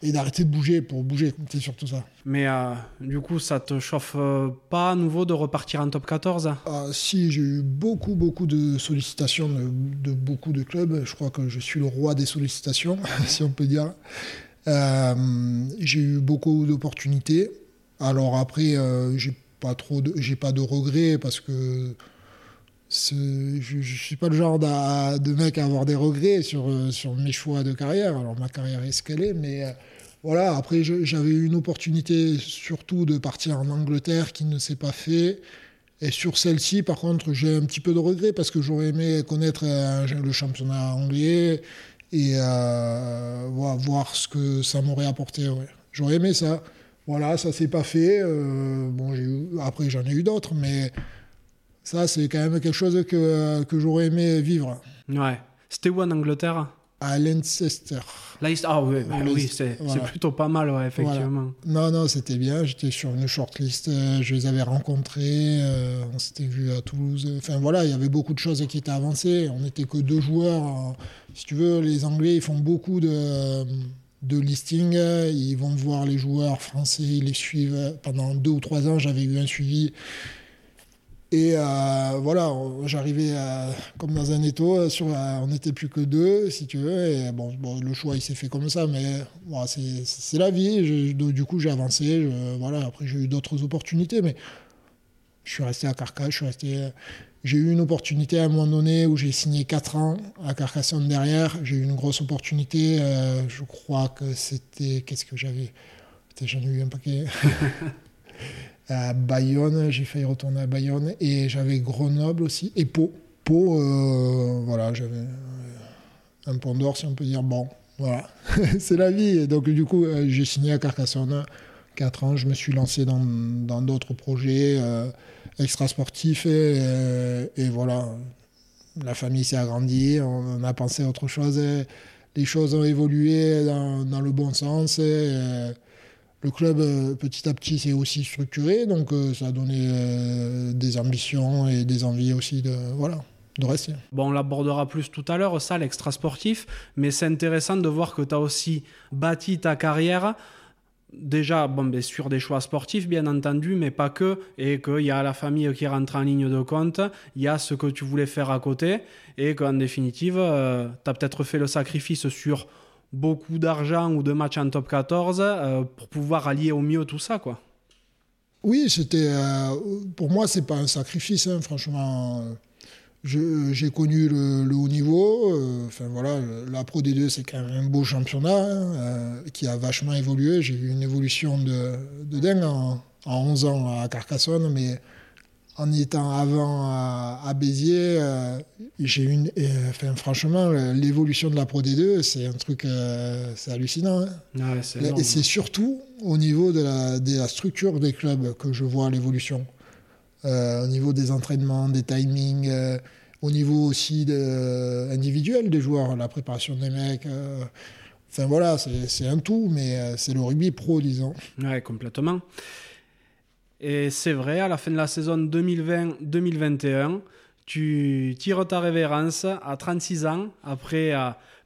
et d'arrêter de bouger pour bouger. C'est surtout ça. Mais euh, du coup, ça te chauffe euh, pas à nouveau de repartir en top 14 ah, Si, j'ai eu beaucoup, beaucoup de sollicitations de, beaucoup de clubs. Je crois que je suis le roi des sollicitations, si on peut dire. Euh, j'ai eu beaucoup d'opportunités. Alors après, j'ai pas trop, j'ai pas de regrets parce que je ne suis pas le genre de mec à avoir des regrets sur, sur mes choix de carrière. Alors ma carrière est ce qu'elle est, mais voilà, après j'avais eu une opportunité surtout de partir en Angleterre qui ne s'est pas fait. Et sur celle-ci, par contre, j'ai un petit peu de regret parce que j'aurais aimé connaître euh, le championnat anglais et voir ce que ça m'aurait apporté. J'aurais aimé ça. Voilà, ça s'est pas fait. bon, après, j'en ai eu d'autres, mais ça, c'est quand même quelque chose que, que j'aurais aimé vivre. Ouais. C'était où en Angleterre? À Leicester. Leicester. Ah oui, bah oui c'est plutôt pas mal, ouais, effectivement. Non, non, c'était bien. J'étais sur une shortlist. Euh, je les avais rencontrés. Euh, on s'était vus à Toulouse. Enfin voilà, il y avait beaucoup de choses qui étaient avancées. On n'était que deux joueurs. Si tu veux, les Anglais, ils font beaucoup de de listing. Ils vont voir les joueurs français, ils les suivent. Pendant deux ou trois ans, j'avais eu un suivi et euh, voilà, j'arrivais comme dans un étau, sur, on n'était plus que deux, si tu veux. Et bon, le choix, il s'est fait comme ça, mais c'est la vie. du coup, j'ai avancé. voilà, après, j'ai eu d'autres opportunités, mais je suis resté à Carcassonne. J'ai eu une opportunité à un moment donné où j'ai signé 4 ans à Carcassonne derrière. J'ai eu une grosse opportunité. Euh, je crois que c'était. Qu'est-ce que j'avais? J'en ai eu un paquet. à Bayonne, j'ai failli retourner à Bayonne, et j'avais Grenoble aussi, et Pau. Pau, euh, voilà, j'avais euh, un pont d'or, si on peut dire, bon, voilà, c'est la vie. donc, du coup, euh, j'ai signé à Carcassonne, 4 ans, je me suis lancé dans d'autres projets extra-sportifs, et, voilà, la famille s'est agrandie, on, a pensé à autre chose, les choses ont évolué dans, dans le bon sens, et, le club, euh, petit à petit, s'est aussi structuré, donc euh, ça a donné euh, des ambitions et des envies aussi de, voilà, de rester. Bon, on l'abordera plus tout à l'heure, ça, l'extra sportif, mais c'est intéressant de voir que tu as aussi bâti ta carrière déjà bon, ben, sur des choix sportifs, bien entendu, mais pas que, et qu'il y a la famille qui rentre en ligne de compte, il y a ce que tu voulais faire à côté, et qu'en définitive, tu as peut-être fait le sacrifice sur beaucoup d'argent ou de matchs en top 14 euh, pour pouvoir allier au mieux tout ça, quoi. Oui, c'était euh, pour moi c'est pas un sacrifice, hein, franchement. J'ai connu le, haut niveau. Euh, enfin voilà, la Pro D2 c'est quand même un beau championnat hein, qui a vachement évolué. J'ai eu une évolution de, de dingue en, en, 11 ans à Carcassonne, mais en étant avant à, Béziers, euh, j'ai une, euh, enfin, franchement, l'évolution de la Pro D2, c'est un truc, euh, c'est hallucinant. Hein. et c'est surtout au niveau de la, de la, structure des clubs que je vois l'évolution. au niveau des entraînements, des timings, au niveau aussi de, individuel des joueurs, la préparation des mecs. Enfin voilà, c'est un tout, mais c'est le rugby pro, disons. Ouais, complètement. Et c'est vrai, à la fin de la saison 2020-2021, tu tires ta révérence à 36 ans, après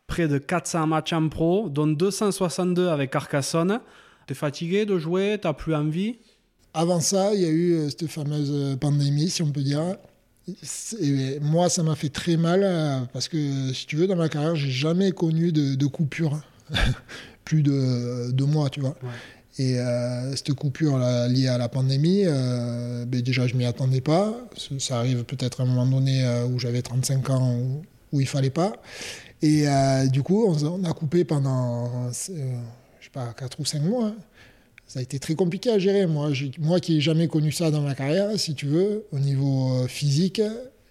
près de 400 matchs en pro, dont 262 avec Carcassonne. T'es fatigué de jouer T'as plus envie? Avant ça, il y a eu euh, cette fameuse euh, pandémie, si on peut dire. Et moi, ça m'a fait très mal euh, parce que, si tu veux, dans ma carrière, j'ai jamais connu de, coupure. plus de deux mois, tu vois. Et euh, cette coupure liée à la pandémie, euh, ben déjà je m'y attendais pas. Ça arrive peut-être à un moment donné euh, où j'avais 35 ans où, où, il fallait pas. Et du coup, on, a coupé pendant, je sais pas, 4 ou 5 mois. Ça a été très compliqué à gérer. Moi, moi qui n'ai jamais connu ça dans ma carrière, si tu veux, au niveau physique,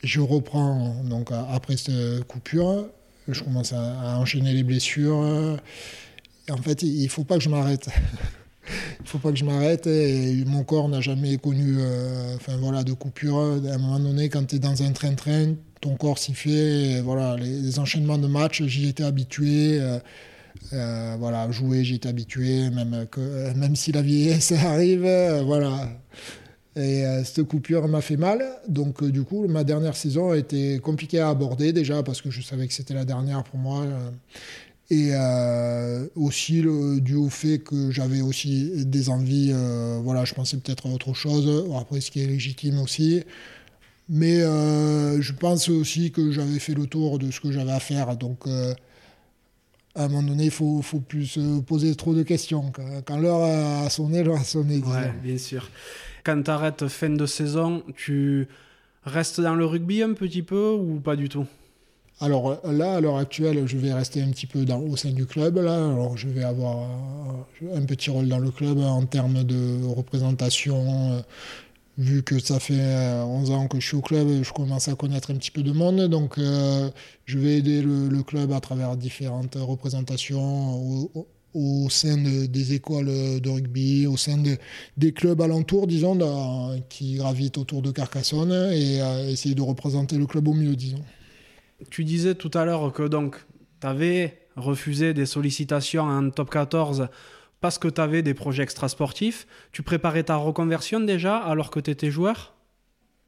je reprends donc après cette coupure je commence à, enchaîner les blessures. En fait, il ne faut pas que je m'arrête. il faut pas que je m'arrête. Et mon corps n'a jamais connu enfin, voilà, de coupure. À un moment donné, quand tu es dans un train-train, ton corps s'y fait. voilà, les, enchaînements de matchs, j'y étais habitué. Euh, voilà, jouer, j'y étais habitué, même, que, même si la vieillesse arrive. voilà. Et cette coupure m'a fait mal. Donc, du coup, ma dernière saison a été compliquée à aborder déjà parce que je savais que c'était la dernière pour moi. Et euh, aussi le, dû au fait que j'avais aussi des envies, euh, voilà, je pensais peut-être à autre chose, après ce qui est légitime aussi. Mais euh, je pense aussi que j'avais fait le tour de ce que j'avais à faire. Donc à un moment donné, il faut, faut plus se poser trop de questions. Quand, l'heure a sonné, l'heure a sonné. Ouais, bien sûr. Quand tu arrêtes fin de saison, tu restes dans le rugby un petit peu ou pas du tout? Alors là, à l'heure actuelle, je vais rester un petit peu au sein du club. Là. Je vais avoir un petit rôle dans le club en termes de représentation. Euh, vu que ça fait 11 euh, ans que je suis au club, je commence à connaître un petit peu de monde. Donc, euh, je vais aider le, club à travers différentes représentations au, sein des écoles de rugby, au sein des clubs alentours, disons, qui gravitent autour de Carcassonne et essayer de représenter le club au mieux, disons. Tu disais tout à l'heure que donc tu avais refusé des sollicitations en top 14 parce que tu avais des projets extrasportifs. Tu préparais ta reconversion déjà alors que tu étais joueur?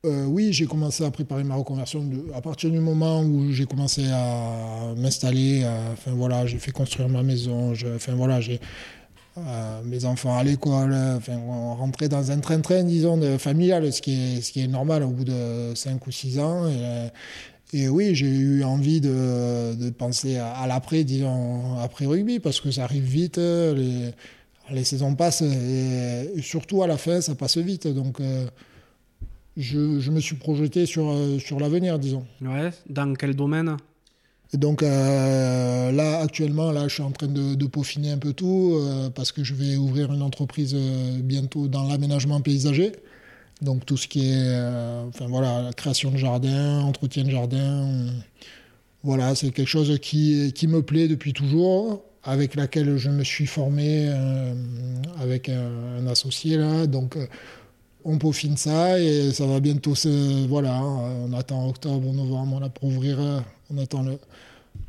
Euh, oui, j'ai commencé à préparer ma reconversion à partir du moment où j'ai commencé à m'installer. Voilà, j'ai fait construire ma maison. enfin voilà, j'ai euh, mes enfants à l'école. Enfin, on rentrait dans un train-train, disons, familial, ce qui est ce qui est normal au bout de 5 ou 6 ans. Et oui, j'ai eu envie de, de penser à, l'après, disons, après rugby, parce que ça arrive vite, les, les saisons passent, et, surtout à la fin, ça passe vite. Donc, euh, je, je, me suis projeté sur, euh, sur l'avenir, disons. Ouais, dans quel domaine? Et donc euh, là, actuellement, là, je suis en train de, de peaufiner un peu tout, parce que je vais ouvrir une entreprise bientôt dans l'aménagement paysager. Donc tout ce qui est euh, enfin, voilà, création de jardin, entretien de jardin, voilà, c'est quelque chose qui, qui me plaît depuis toujours, avec laquelle je me suis formé euh, avec un, associé là. Donc euh, on peaufine ça et ça va bientôt se. Voilà, hein, on attend octobre, novembre, on pour ouvrir, on attend le,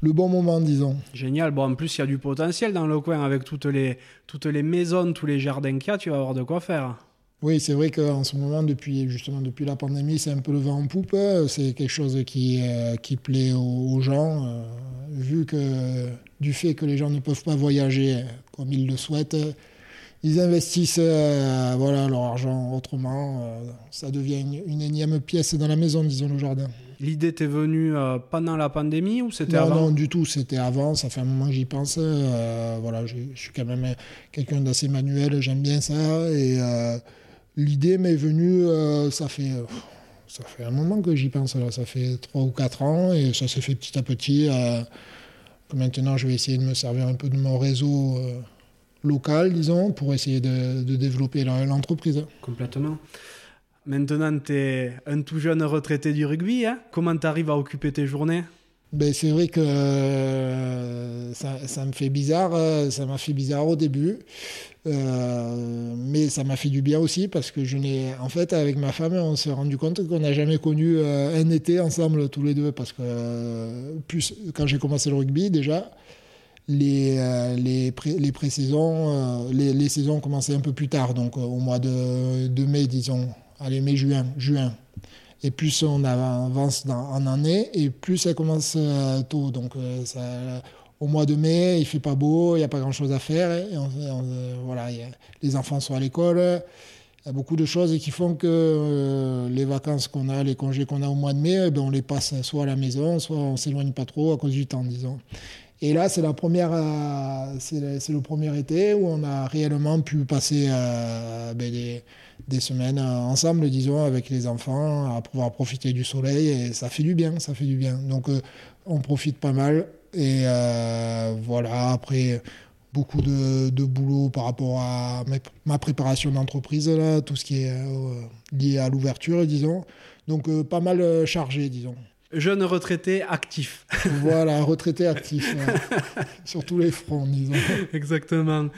le bon moment, disons. Génial. Bon, en plus, il y a du potentiel dans le coin avec toutes les, toutes les maisons, tous les jardins qu'il y a, tu vas avoir de quoi faire. Oui, c'est vrai qu'en ce moment, depuis, justement, depuis la pandémie, c'est un peu le vent en poupe. C'est quelque chose qui, euh, qui plaît aux, gens, euh, vu que du fait que les gens ne peuvent pas voyager comme ils le souhaitent, ils investissent euh, voilà, leur argent autrement. ça devient une, énième pièce dans la maison, disons, le jardin. L'idée t'est venue pendant la pandémie ou c'était avant Non, du tout, c'était avant. Ça fait un moment que j'y pense. voilà, je suis quand même quelqu'un d'assez manuel, j'aime bien ça. Et L'idée m'est venue, euh, ça, fait, euh, ça fait un moment que j'y pense, là. ça fait 3 ou 4 ans, et ça s'est fait petit à petit. Euh, maintenant, je vais essayer de me servir un peu de mon réseau local, disons, pour essayer de, développer l'entreprise. Complètement. Maintenant, tu es un tout jeune retraité du rugby. Hein. Comment tu arrives à occuper tes journées? Ben, c'est vrai que ça, ça, me fait bizarre, ça m'a fait bizarre au début. Euh, mais ça m'a fait du bien aussi parce que je n'ai, en fait, avec ma femme, on s'est rendu compte qu'on n'a jamais connu euh, un été ensemble tous les deux parce que euh, plus quand j'ai commencé le rugby déjà, les les, pré, les pré-saisons, les, les, saisons commençaient un peu plus tard, donc au mois de, de mai, disons, allez mai juin, juin. Et plus on avance dans, en année, et plus ça commence tôt. Donc ça, au mois de mai, il fait pas beau, il n'y a pas grand-chose à faire. Et voilà, les enfants sont à l'école. Il y a beaucoup de choses qui font que euh, les vacances qu'on a, les congés qu'on a au mois de mai, eh ben, on les passe soit à la maison, soit on s'éloigne pas trop à cause du temps, disons. Et là, c'est la première, euh, c'est le premier été où on a réellement pu passer euh, ben, des, des, semaines ensemble, disons, avec les enfants, à pouvoir profiter du soleil. Et ça fait du bien, ça fait du bien. Donc, on profite pas mal. Et euh, voilà, après, beaucoup de, de, boulot par rapport à ma préparation d'entreprise, tout ce qui est euh, lié à l'ouverture, disons. Donc, euh, pas mal chargé, disons. Jeune retraité actif. voilà, retraité actif. Sur tous les fronts, disons. Exactement.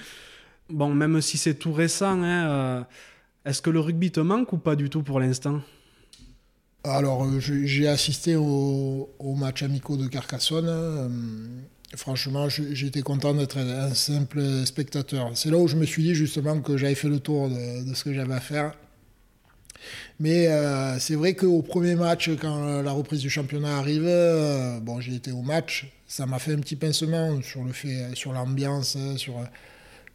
Bon, même si c'est tout récent, hein, est-ce que le rugby te manque ou pas du tout pour l'instant? Alors, euh, j'ai assisté au, match amicaux de Carcassonne. Euh, franchement, j'étais content d'être un simple spectateur. C'est là où je me suis dit justement que j'avais fait le tour de, ce que j'avais à faire. Mais euh, c'est vrai qu'au premier match, quand la reprise du championnat arrive, bon, j'ai été au match, ça m'a fait un petit pincement sur le sur l'ambiance, sur,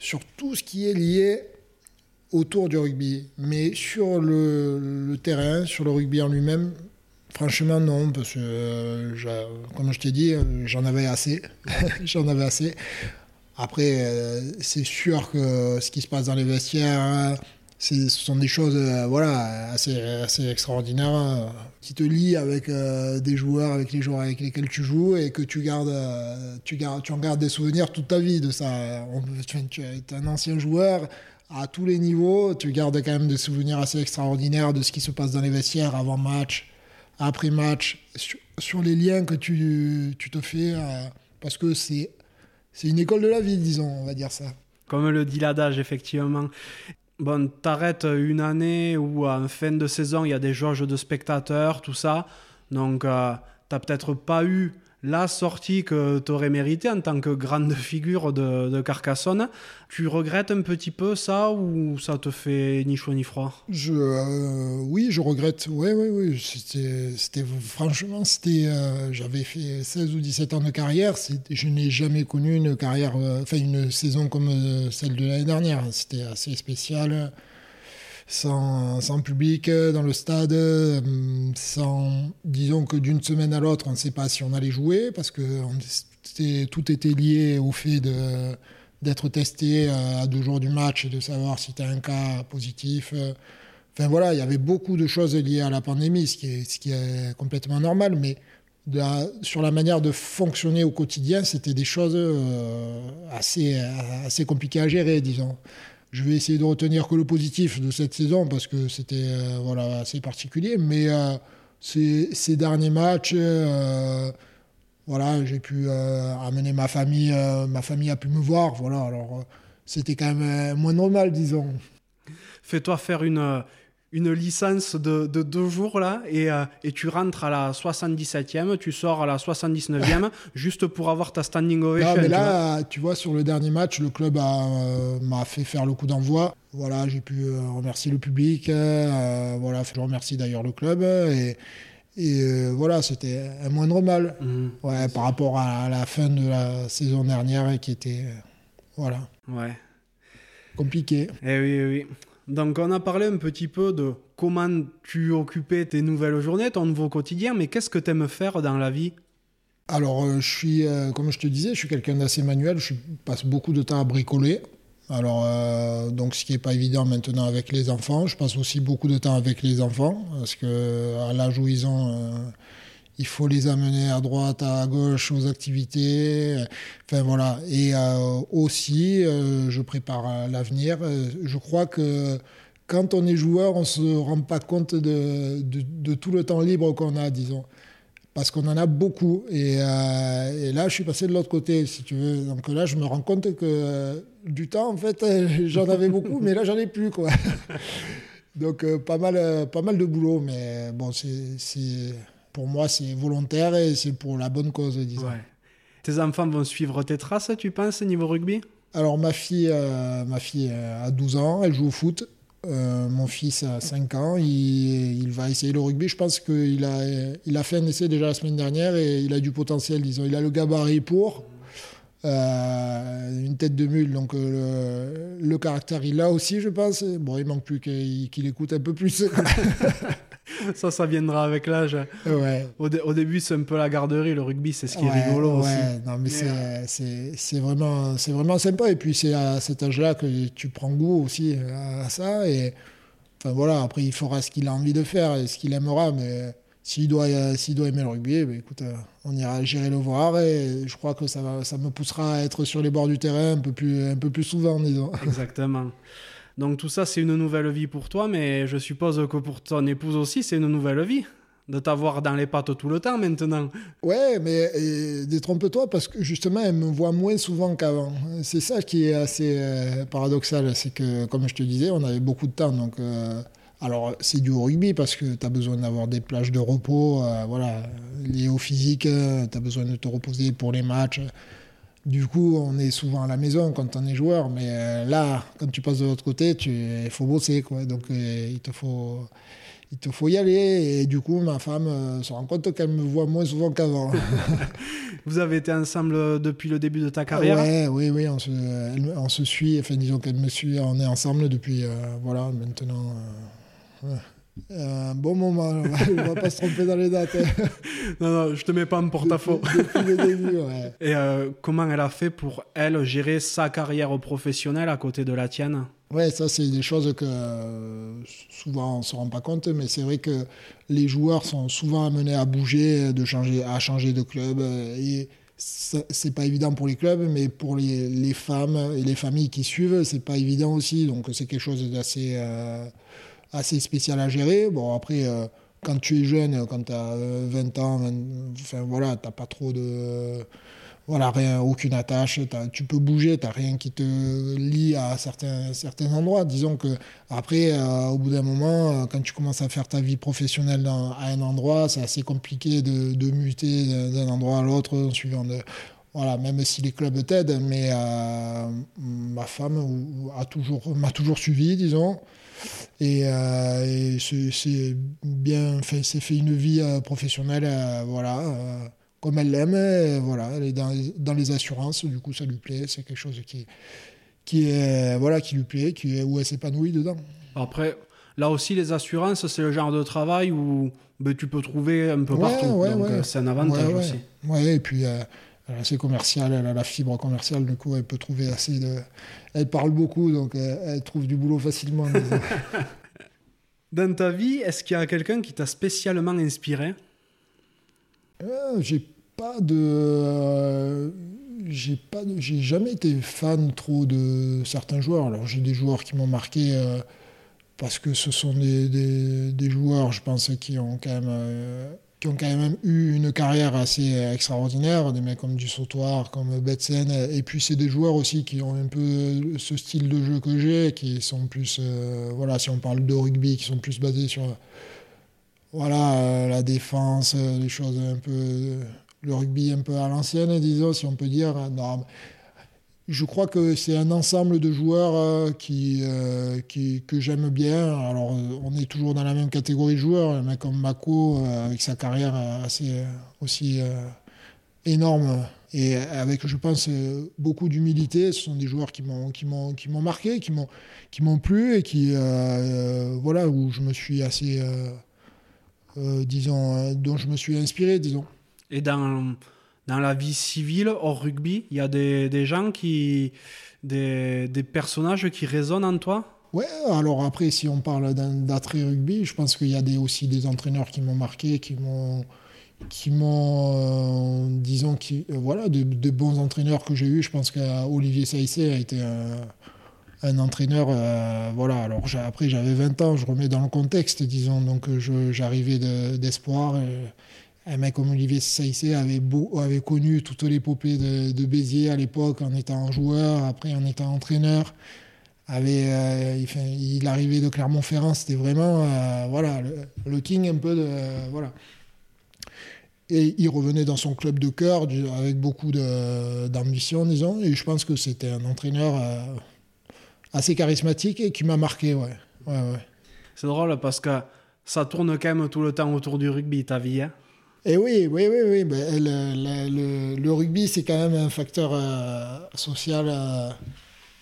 sur tout ce qui est lié autour du rugby. Mais sur le, terrain, sur le rugby en lui-même, franchement non, parce que euh, comme je t'ai dit, j'en avais assez, j'en avais assez. Après, c'est sûr que ce qui se passe dans les vestiaires, ce sont des choses euh, voilà, assez, assez extraordinaires euh, qui te lient avec euh, des joueurs, avec les joueurs avec lesquels tu joues et que tu gardes, tu gardes, tu en gardes des souvenirs toute ta vie de ça. tu, es un ancien joueur à tous les niveaux, tu gardes quand même des souvenirs assez extraordinaires de ce qui se passe dans les vestiaires avant match, après match, sur, les liens que tu, tu te fais parce que c'est c'est une école de la vie, disons, on va dire ça. Comme le dit l'adage, effectivement bon, t'arrêtes une année où en fin de saison il y a des jauges de spectateurs, tout ça. Donc, euh, t'as peut-être pas eu la sortie que tu aurais mérité en tant que grande figure de, Carcassonne. Tu regrettes un petit peu ça ou ça te fait ni chaud ni froid? Je, euh, Oui, je regrette. Oui, oui, oui. C'était, franchement, euh, j'avais fait 16 ou 17 ans de carrière. Je n'ai jamais connu une carrière, enfin une saison comme celle de l'année dernière. C'était assez spécial sans, public dans le stade, euh, sans, disons que d'une semaine à l'autre, on ne sait pas si on allait jouer, parce que tout était lié au fait de, d'être testé euh, à deux jours du match et de savoir si tu as un cas positif. Enfin voilà, il y avait beaucoup de choses liées à la pandémie, ce qui est, ce qui est complètement normal, mais sur la manière de fonctionner au quotidien, c'était des choses euh, assez, assez compliquées à gérer, disons. Je vais essayer de retenir que le positif de cette saison parce que c'était euh, voilà, assez particulier. Mais euh, ces, derniers matchs, euh, voilà, j'ai pu amener ma famille. ma famille a pu me voir. Voilà, alors c'était quand même moins normal, disons. Fais-toi faire une, une licence de, de, deux jours là et, euh, et, tu rentres à la 77e, tu sors à la 79e juste pour avoir ta standing ovation. Non, mais là, tu vois, sur le dernier match, le club euh, m'a fait faire le coup d'envoi. Voilà, j'ai pu euh, remercier le public. voilà, je remercie d'ailleurs le club et, et voilà, c'était un moindre mal mhm. ouais, par rapport à la fin de la saison dernière qui était voilà. Ouais. Compliqué. Eh oui, oui. Donc on a parlé un petit peu de comment tu occupais tes nouvelles journées, ton nouveau quotidien, mais qu'est-ce que tu aimes faire dans la vie? Alors euh, je suis, euh, comme je te disais, je suis quelqu'un d'assez manuel, je passe beaucoup de temps à bricoler. Alors, euh, donc, ce qui n'est pas évident maintenant avec les enfants. Je passe aussi beaucoup de temps avec les enfants, parce que à l'âge où ils ont, il faut les amener à droite, à gauche aux activités. Enfin voilà. Et euh, aussi, euh, je prépare l'avenir. Euh, je crois que quand on est joueur, on ne se rend pas compte de, de, tout le temps libre qu'on a, disons. Parce qu'on en a beaucoup. Et, et, là, je suis passé de l'autre côté, si tu veux. Donc là, je me rends compte que du temps, en fait, j'en avais beaucoup, mais là, j'en ai plus, quoi. Donc, pas, mal, pas mal de boulot, mais bon, c'est pour moi, c'est volontaire et c'est pour la bonne cause, disons. Tes enfants vont suivre tes traces, tu penses, niveau rugby? Alors, ma fille, euh, ma fille euh, a 12 ans, elle joue au foot. Euh, mon fils a 5 ans, il, il, va essayer le rugby. Je pense qu'il a, il a fait un essai déjà la semaine dernière et il a du potentiel, disons. Il a le gabarit pour. une tête de mule, donc le, le, caractère il a aussi, je pense. Bon, il manque plus qu'il écoute un peu plus. ça, ça viendra avec l'âge. Ouais. Au, au début, c'est un peu la garderie, le rugby, c'est ce qui est rigolo aussi. Non, mais c'est vraiment, vraiment sympa. Et puis, c'est à cet âge-là que tu prends goût aussi à ça. Et enfin, voilà, après, il fera ce qu'il a envie de faire et ce qu'il aimera. Mais s'il doit, s'il doit aimer le rugby, ben, écoute, on ira gérer le voir. Et je crois que ça, va, ça me poussera à être sur les bords du terrain un peu plus, un peu plus souvent, disons. Exactement. Donc tout ça, c'est une nouvelle vie pour toi, mais je suppose que pour ton épouse aussi, c'est une nouvelle vie de t'avoir dans les pattes tout le temps maintenant. Ouais, mais détrompe-toi parce que justement, elle me voit moins souvent qu'avant. C'est ça qui est assez euh, paradoxal. C'est que, comme je te disais, on avait beaucoup de temps. Donc, euh, alors, c'est du rugby parce que tu as besoin d'avoir des plages de repos, euh, voilà, liées au physique. tu as besoin de te reposer pour les matchs. Du coup, on est souvent à la maison quand on est joueur, mais là, quand tu passes de l'autre côté, il faut bosser, quoi. Donc, il te faut il te faut y aller. Et du coup, ma femme euh, se rend compte qu'elle me voit moins souvent qu'avant. Vous avez été ensemble depuis le début de ta carrière? Ouais, Oui, oui, on se, on se suit. Enfin, disons qu'elle me suit. On est ensemble depuis, euh, voilà, maintenant. Euh, un bon moment, on va, va pas se tromper dans les dates. Hein. non, non, je te mets pas en porte-à-faux. Depuis, le début, ouais. Et comment elle a fait pour, elle, gérer sa carrière professionnelle à côté de la tienne? Ouais, ça, c'est des choses que souvent on ne se rend pas compte, mais c'est vrai que les joueurs sont souvent amenés à bouger, de changer, à changer de club. Et c'est pas évident pour les clubs, mais pour les, les, femmes et les familles qui suivent, c'est pas évident aussi. Donc c'est quelque chose d'assez euh, assez spécial à gérer. Bon, après, euh, quand tu es jeune, quand tu as 20 ans, enfin voilà, tu pas trop de voilà, rien, aucune attache, tu peux bouger, tu n'as rien qui te lie à certains, certains endroits. Disons que après, euh, au bout d'un moment, euh, quand tu commences à faire ta vie professionnelle à un endroit, c'est assez compliqué de, de muter d'un endroit à l'autre suivant voilà, même si les clubs t'aident, mais ma femme a toujours, m'a toujours suivi, disons. Et, et c'est bien fait, c'est fait une vie professionnelle, voilà comme elle l'aime. Voilà, elle est dans, dans, les assurances, du coup ça lui plaît, c'est quelque chose qui, qui, est, voilà, qui lui plaît, qui est, où elle s'épanouit dedans. Après, là aussi, les assurances, c'est le genre de travail où ben, tu peux trouver un peu partout. donc euh, c'est un avantage aussi. Oui, et puis euh, elle est assez commerciale, elle a la fibre commerciale, du coup elle peut trouver assez de... Elle parle beaucoup, donc elle, elle trouve du boulot facilement. Dans ta vie, est-ce qu'il y a quelqu'un qui t'a spécialement inspiré? Euh, j'ai pas de. Euh, j'ai pas j'ai jamais été fan trop de certains joueurs. Alors j'ai des joueurs qui m'ont marqué euh, parce que ce sont des, des, joueurs, je pense, qui ont quand même qui ont quand même eu une carrière assez extraordinaire, des mecs comme du comme Betsen, et puis c'est des joueurs aussi qui ont un peu ce style de jeu que j'ai, qui sont plus, voilà, si on parle de rugby, qui sont plus basés sur voilà, euh, la défense, euh, les choses un peu. le rugby un peu à l'ancienne, disons, si on peut dire. Je crois que c'est un ensemble de joueurs euh, qui, qui, que j'aime bien. Alors, on est toujours dans la même catégorie de joueurs. Un mec comme Mako, avec sa carrière assez aussi énorme et avec, je pense, beaucoup d'humilité. Ce sont des joueurs qui m'ont, marqué, qui m'ont, plu et qui, voilà, où je me suis assez euh, disons, euh, dont je me suis inspiré, disons. Et dans, dans la vie civile, hors rugby, il y a des, gens qui. Des, personnages qui résonnent en toi? Ouais, alors après, si on parle d'attrait rugby, je pense qu'il y a aussi des entraîneurs qui m'ont marqué, qui m'ont qui m'ont, euh, disons, qui, voilà, de, bons entraîneurs que j'ai eus. Je pense qu'Olivier Saïssé a été un, un entraîneur, euh, voilà, alors après j'avais 20 ans, je remets dans le contexte, disons, donc euh, j'arrivais d'espoir. Un mec comme Olivier Saïssé avait, avait connu toute l'épopée de, Béziers à l'époque en étant joueur, après en étant entraîneur. Avait, euh, il, arrivait de Clermont-Ferrand, c'était vraiment voilà, le, king un peu de. voilà. Et il revenait dans son club de cœur avec beaucoup d'ambition, disons, et je pense que c'était un entraîneur assez charismatique et qui m'a marqué, ouais. ouais, ouais. C'est drôle parce que ça tourne quand même tout le temps autour du rugby, ta vie. Hein et oui, oui, oui, oui. Ben, le, le, rugby, c'est quand même un facteur euh, social euh,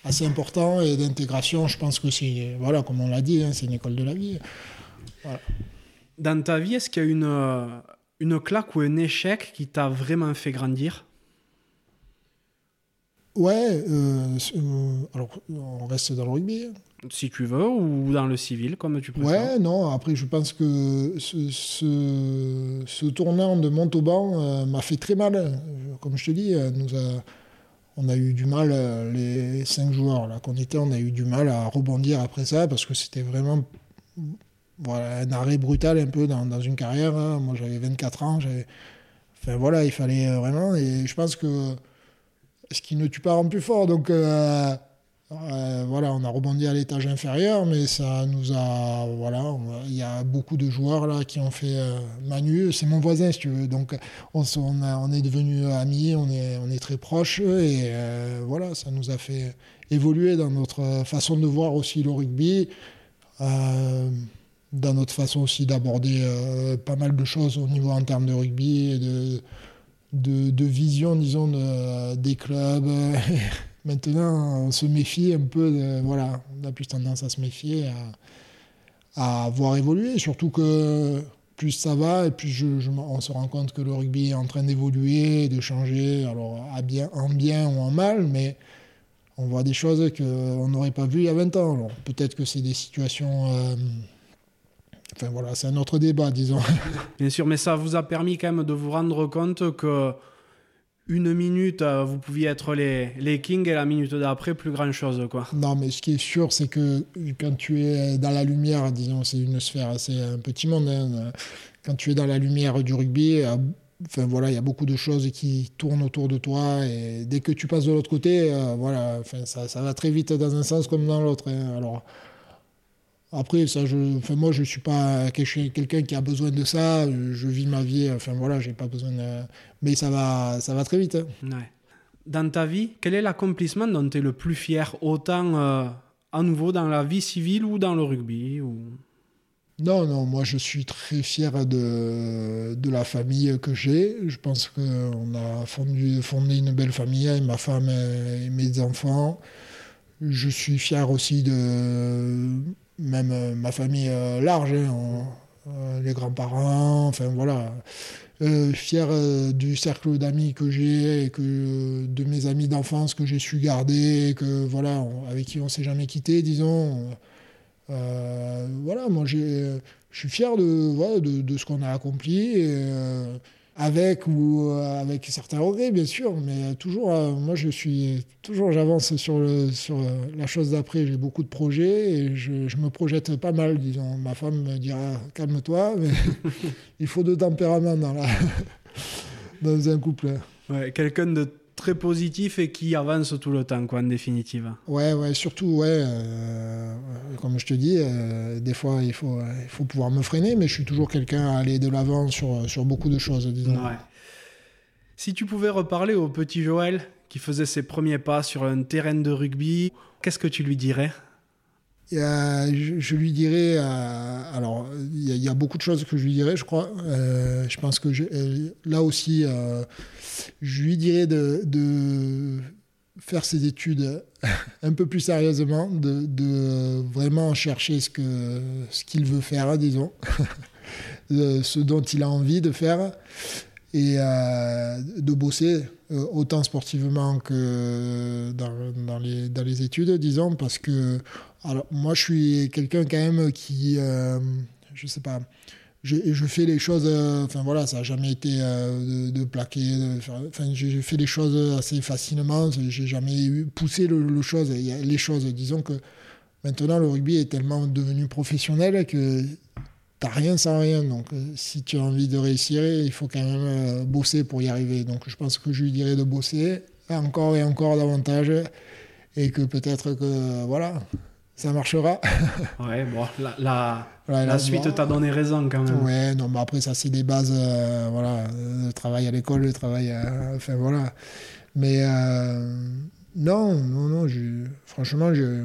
assez important et d'intégration. Je pense que c'est, voilà, comme on l'a dit, hein, c'est une école de la vie. Voilà. Dans ta vie, est-ce qu'il y a une, euh, une claque ou un échec qui t'a vraiment fait grandir? Ouais, euh, alors on reste dans le rugby. Si tu veux, ou dans le civil, comme tu préfères. Ouais, non, après je pense que ce, ce, tournant de Montauban euh, m'a fait très mal. Comme je te dis, nous a, on a eu du mal, les cinq joueurs là qu'on était, on a eu du mal à rebondir après ça, parce que c'était vraiment voilà, un arrêt brutal un peu dans, dans une carrière. hein. Moi, j'avais 24 ans. j'avais- Enfin, voilà, il fallait euh, vraiment. Et je pense que ce qui ne tue pas rend plus fort. Donc, euh, euh, voilà, on a rebondi à l'étage inférieur, mais ça nous a. Voilà, il y a beaucoup de joueurs là qui ont fait euh, Manu. C'est mon voisin, si tu veux. Donc, on, est devenus amis, on est, on est très proches. Et euh, voilà, ça nous a fait évoluer dans notre façon de voir aussi le rugby. Dans notre façon aussi d'aborder pas mal de choses au niveau en termes de rugby de, de, vision, disons, de- des clubs. Maintenant, on se méfie un peu, voilà, on a plus tendance à se méfier, à, voir évoluer, surtout que plus ça va, et plus on se rend compte que le rugby est en train d'évoluer, de changer, alors à bien, en bien ou en mal, mais on voit des choses qu'on n'aurait pas vues il y a 20 ans. Peut-être que c'est des situations... euh, Enfin voilà, c'est un autre débat, disons. Bien sûr, mais ça vous a permis quand même de vous rendre compte que une minute, euh, vous pouviez être les, les kings et la minute d'après, plus grand chose, quoi. Non, mais ce qui est sûr, c'est que quand tu es dans la lumière, disons, c'est une sphère, c'est un petit monde. hein, quand tu es dans la lumière du rugby, euh, enfin voilà, il y a beaucoup de choses qui tournent autour de toi, et dès que tu passes de l'autre côté, euh, voilà, ça va très vite dans un sens comme dans l'autre. hein. Alors après, ça, je, enfin moi, je suis pas quel- quelqu'un qui a besoin de ça. Je vis ma vie, enfin voilà, j'ai pas besoin. De... Mais ça va, ça va très vite. hein. Ouais. Dans ta vie, quel est l'accomplissement dont tu es le plus fier, autant euh, à nouveau dans la vie civile ou dans le rugby ou... Non, non, moi je suis très fier de, de la famille que j'ai. Je pense qu'on a fondé, fondé une belle famille avec ma femme et mes enfants. Je suis fier aussi de même euh, ma famille euh, large, hein, euh, les grands-parents, enfin voilà. Fier du cercle d'amis que j'ai de mes amis d'enfance que j'ai su garder, que voilà, avec qui on s'est jamais quitté, disons. Voilà, moi je suis fier de, voilà, de, ce qu'on a accompli, avec ou euh, avec certains regrets bien sûr, mais toujours, euh, moi je suis toujours, j'avance sur, le, sur euh, la chose d'après. J'ai beaucoup de projets et je, je me projette pas mal. Disons, ma femme me dira calme-toi, mais il faut de tempérament dans la dans un couple. Ouais, quelqu'un de très positif et qui avance tout le temps, quoi, en définitive. Ouais, ouais, surtout, ouais, euh, comme je te dis, euh, des fois il faut, euh, il faut pouvoir me freiner, mais je suis toujours quelqu'un à aller de l'avant sur, sur beaucoup de choses, disons. Ouais. Si tu pouvais reparler au petit Joël qui faisait ses premiers pas sur un terrain de rugby, qu'est-ce que tu lui dirais? Et, euh, je, lui dirais, euh, alors il y, a- beaucoup de choses que je lui dirais, je crois. Euh, je pense que là aussi, je lui dirais de, faire ses études un peu plus sérieusement, de, vraiment chercher ce que ce qu'il veut faire, disons, ce dont il a envie de faire et de bosser autant sportivement que dans les, dans les études, disons, parce que alors, moi, je suis quelqu'un quand même qui, euh, je sais pas, je, je fais les choses, euh, enfin voilà, ça n'a jamais été euh, de, plaquer, enfin j'ai fait les choses assez facilement, j'ai jamais poussé le, les choses, disons que maintenant le rugby est tellement devenu professionnel que t'as rien sans rien, donc euh, si tu as envie de réussir, il faut quand même bosser pour y arriver, donc je pense que je lui dirais de bosser encore et encore davantage, et que peut-être que, voilà, ça marchera. Ouais, bon, la, la, Voilà, la suite t'a donné raison quand même. Ouais, non, mais après, ça, c'est des bases, euh, voilà, le travail à l'école, le travail, à- enfin, voilà. Mais euh, non, non, non, j'ai- franchement, j'ai-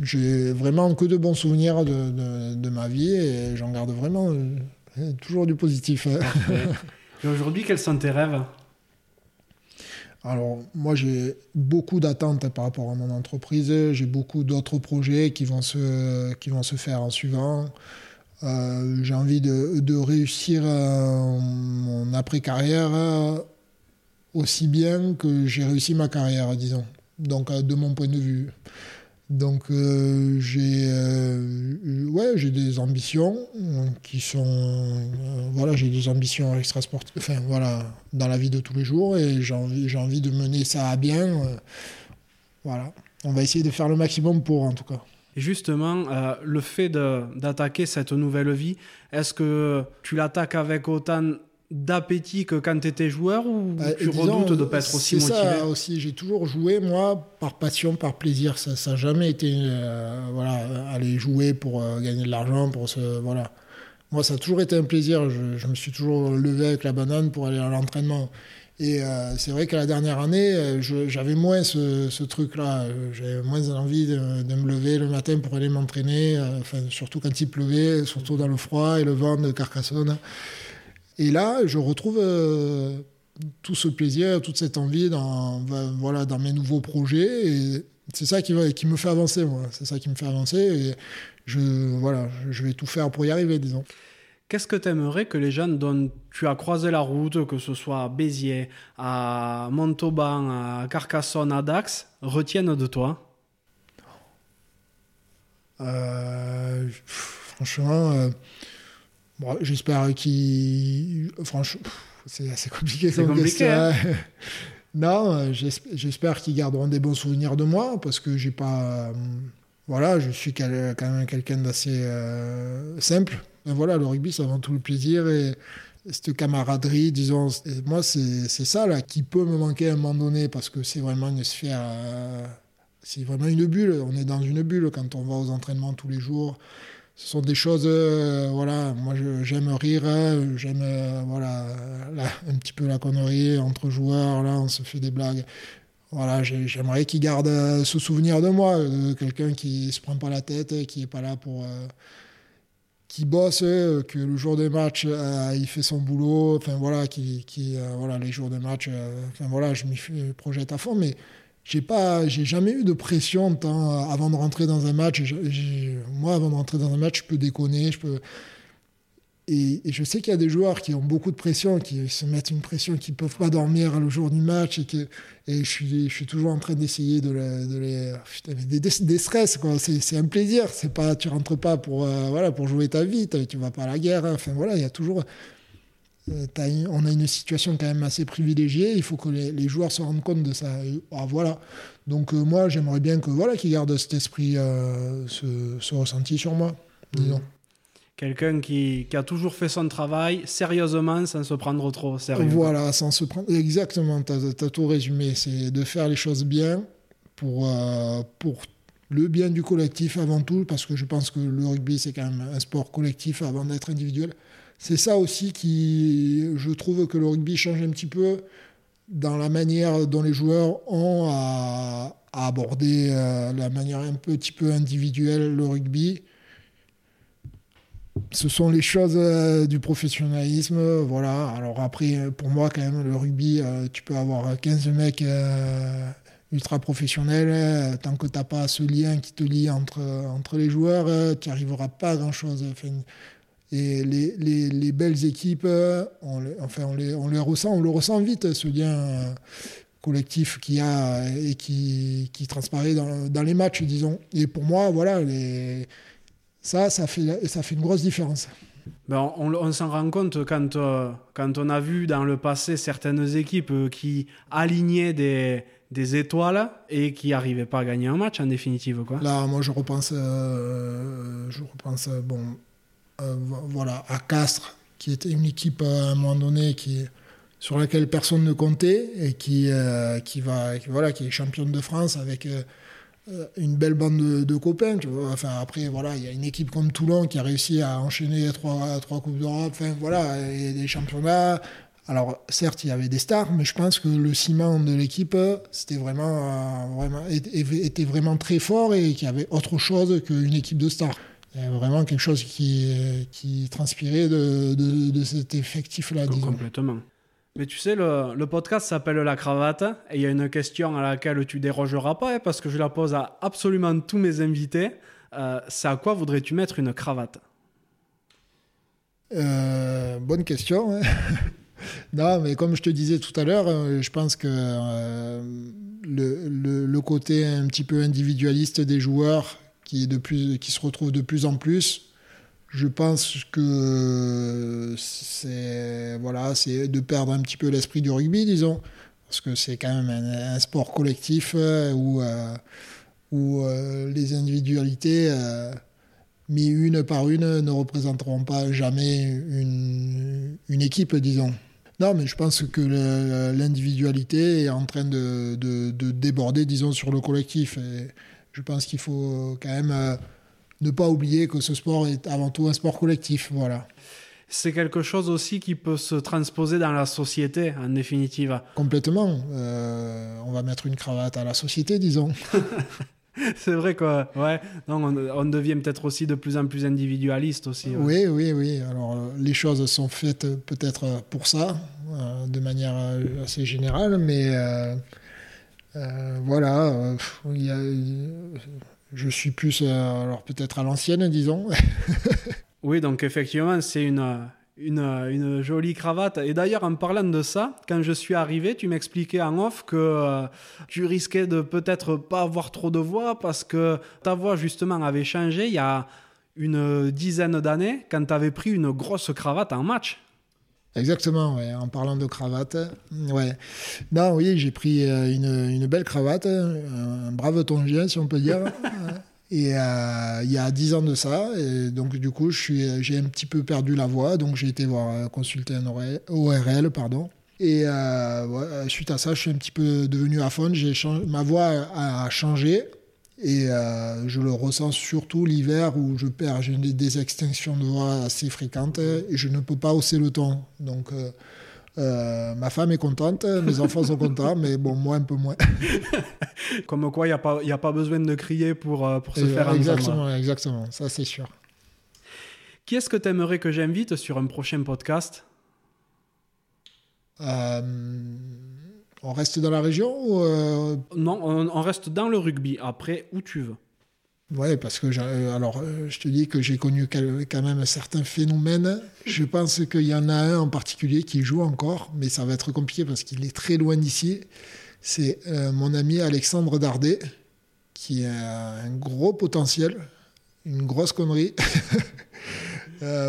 j'ai vraiment que de bons souvenirs de, de, de ma vie et j'en garde vraiment euh, toujours du positif. Et aujourd'hui, quels sont tes rêves? Alors, moi, j'ai beaucoup d'attentes par rapport à mon entreprise. J'ai beaucoup d'autres projets qui vont se, qui vont se faire en suivant. Euh, j'ai envie de, réussir euh, mon après-carrière euh, aussi bien que j'ai réussi ma carrière, disons. Donc, de mon point de vue. Donc, euh, j'ai euh, ouais, j'ai des ambitions qui sont. euh, voilà, j'ai des ambitions extrasportives. Enfin, voilà, dans la vie de tous les jours et j'ai envie, envie de mener ça à bien. voilà. On va essayer de faire le maximum pour, en tout cas. Et justement, le fait d'attaquer cette nouvelle vie, est-ce que tu l'attaques avec autant d'appétit que quand tu étais joueur ou bah, tu redoutes de ne pas être aussi motivé ça aussi, j'ai toujours joué, moi, par passion, par plaisir. Ça n'a jamais été euh, voilà, aller jouer pour euh, gagner de l'argent, pour se. Voilà. Moi, ça a toujours été un plaisir. Je, je, me suis toujours levé avec la banane pour aller à l'entraînement. Et euh, c'est vrai qu'à la dernière année, j'avais moins ce, ce truc-là. J'avais moins envie de, de, me lever le matin pour aller m'entraîner, enfin, surtout quand il pleuvait, surtout dans le froid et le vent de Carcassonne. Et là, je retrouve euh, tout ce plaisir, toute cette envie dans, ben, voilà, dans mes nouveaux projets. Et c'est ça qui, qui me fait avancer, moi. C'est ça qui me fait avancer. Et je, voilà, je vais tout faire pour y arriver, disons. Qu'est-ce que tu aimerais que les gens dont tu as croisé la route, que ce soit à Béziers, à Montauban, à Carcassonne, à Dax, retiennent de toi? Euh, Franchement, euh, j'espère qu'il. Franchement, c'est assez compliqué comme compliqué, hein. non, euh, j'espère qu'ils garderont des bons souvenirs de moi parce que j'ai pas. Euh, voilà, je suis quand même quelqu'un d'assez euh, simple. voilà, le rugby, c'est avant tout le plaisir et cette camaraderie, disons. moi, c'est ça là qui peut me manquer à un moment donné parce que c'est vraiment une sphère. c'est vraiment une bulle. On est dans une bulle quand on va aux entraînements tous les jours ce sont des choses, euh, voilà, j'aime rire, hein, j'aime, euh, voilà, un petit peu la connerie entre joueurs, là on se fait des blagues. Voilà, j'aimerais qu'ils gardent euh, ce souvenir de moi, de quelqu'un qui se prend pas la tête, qui est pas là pour. qui bosse, que le jour des matchs, il fait son boulot, enfin voilà, qui, voilà, les jours de match, enfin voilà, je m'y projette à fond, mais j'ai pas j'ai jamais eu de pression tant avant de rentrer dans un match moi avant de rentrer dans un match je peux déconner je peux et, je sais qu'il y a des joueurs qui ont beaucoup de pression qui se mettent une pression qui peuvent pas dormir le jour du match et que et je suis toujours en train d'essayer de, les, de des, des, stress quoi c'est un plaisir c'est pas tu rentres pas pour euh, voilà pour jouer ta vie tu vas pas à la guerre hein. enfin voilà il y a toujours euh, on a une situation quand même assez privilégiée. Il faut que les, joueurs se rendent compte de ça. Ah, voilà. Donc euh, moi, j'aimerais bien que voilà, qu'ils gardent cet esprit, euh, ce, ressenti sur moi, disons. Quelqu'un qui, a toujours fait son travail sérieusement, sans se prendre trop au sérieux. Voilà, sans se prendre. Exactement, tu as, tout résumé. C'est de faire les choses bien pour, pour le bien du collectif avant tout, parce que je pense que le rugby, c'est quand même un sport collectif avant d'être individuel c'est ça aussi qui, je trouve que le rugby change un petit peu dans la manière dont les joueurs ont à, aborder euh, la manière un petit peu individuelle le rugby. Ce sont les choses euh, du professionnalisme, voilà. Alors après, pour moi, quand même, le rugby, euh, tu peux avoir 15 mecs ultra professionnels, tant que tu n'as pas ce lien qui te lie entre, entre les joueurs, tu n'arriveras pas à grand-chose. Et les, les, les, belles équipes, euh, on, enfin, on les, on les ressent, on le ressent vite, ce lien euh, collectif qu'il y a et qui, qui transparaît dans, dans, les matchs, disons. Et pour moi, voilà, les, ça, ça fait, ça fait une grosse différence. Ben on, on s'en rend compte quand, euh, quand on a vu dans le passé certaines équipes qui alignaient des, des étoiles et qui n'arrivaient pas à gagner un match en définitive. Quoi. Là, moi, je repense, je repense bon, euh, voilà, à Castres, qui était une équipe à un moment donné qui, sur laquelle personne ne comptait et qui, euh, qui, va, voilà, qui est championne de France avec euh, une belle bande de, copains. Enfin, après, voilà, il y a une équipe comme Toulon qui a réussi à enchaîner trois, trois Coupes d'Europe, enfin, voilà, et des championnats. Alors, certes, il y avait des stars, mais je pense que le ciment de l'équipe, c'était vraiment, vraiment, était vraiment très fort et qu'il y avait autre chose qu'une équipe de stars. Il y a vraiment quelque chose qui, qui transpirait de, de, cet effectif-là. Complètement. Mais tu sais, le, podcast s'appelle La Cravate et il y a une question à laquelle tu dérogeras pas hein, parce que je la pose à absolument tous mes invités. Euh, c'est à quoi voudrais-tu mettre une cravate? Euh, Bonne question. Hein. non, mais comme je te disais tout à l'heure, euh, je pense que le, côté un petit peu individualiste des joueurs qui, qui se retrouve de plus en plus. Je pense que c'est voilà, c'est de perdre un petit peu l'esprit du rugby, disons, parce que c'est quand même un, sport collectif euh, où, euh, où les individualités, mis une par une, ne représenteront pas jamais une, une équipe, disons. Non, mais je pense que l'individualité est en train de, de, de, déborder, disons, sur le collectif. Et je pense qu'il faut quand même ne pas oublier que ce sport est avant tout un sport collectif. Voilà. C'est quelque chose aussi qui peut se transposer dans la société, en définitive. Complètement. Euh, on va mettre une cravate à la société, disons. C'est vrai quoi. Ouais. Non, on, devient peut-être aussi de plus en plus individualiste aussi. Oui, oui, oui. Alors euh, les choses sont faites peut-être pour ça, euh, de manière assez générale, mais voilà. Il y a, je suis plus, euh, alors peut-être à l'ancienne, disons. oui, donc effectivement, c'est une, une, jolie cravate. Et d'ailleurs, en parlant de ça, quand je suis arrivé, tu m'expliquais en off que euh, tu risquais de peut-être pas avoir trop de voix parce que ta voix, justement, avait changé il y a une dizaine d'années quand tu avais pris une grosse cravate en match. Exactement, ouais. en parlant de cravate. Ouais. Non, oui, j'ai pris euh, une, une, belle cravate, un brave tongien, si on peut dire. et euh, il y a 10 ans de ça, et donc du coup, j'ai un petit peu perdu la voix, donc j'ai été voir euh, consulter un ORL, pardon. Et suite à ça, je suis un petit peu devenu à fond. Ma voix a changé, et euh, je le ressens surtout l'hiver où je perds, j'ai des, extinctions de voix assez fréquentes et je ne peux pas hausser le ton. Donc euh, euh, ma femme est contente, mes enfants sont contents, mais bon, moi un peu moins. Comme quoi, il n'y a, pas, a pas besoin de crier pour, pour se faire exactement, entendre. Exactement, ça c'est sûr. Qui est-ce que tu aimerais que j'invite sur un prochain podcast? On reste dans la région ou euh, Non, on, reste dans le rugby. Après, où tu veux. Ouais, parce que euh, alors euh, je te dis que j'ai connu quand même certains phénomènes. Je pense qu'il y en a un en particulier qui joue encore, mais ça va être compliqué parce qu'il est très loin d'ici. C'est mon ami Alexandre Dardet, qui a un gros potentiel, une grosse connerie,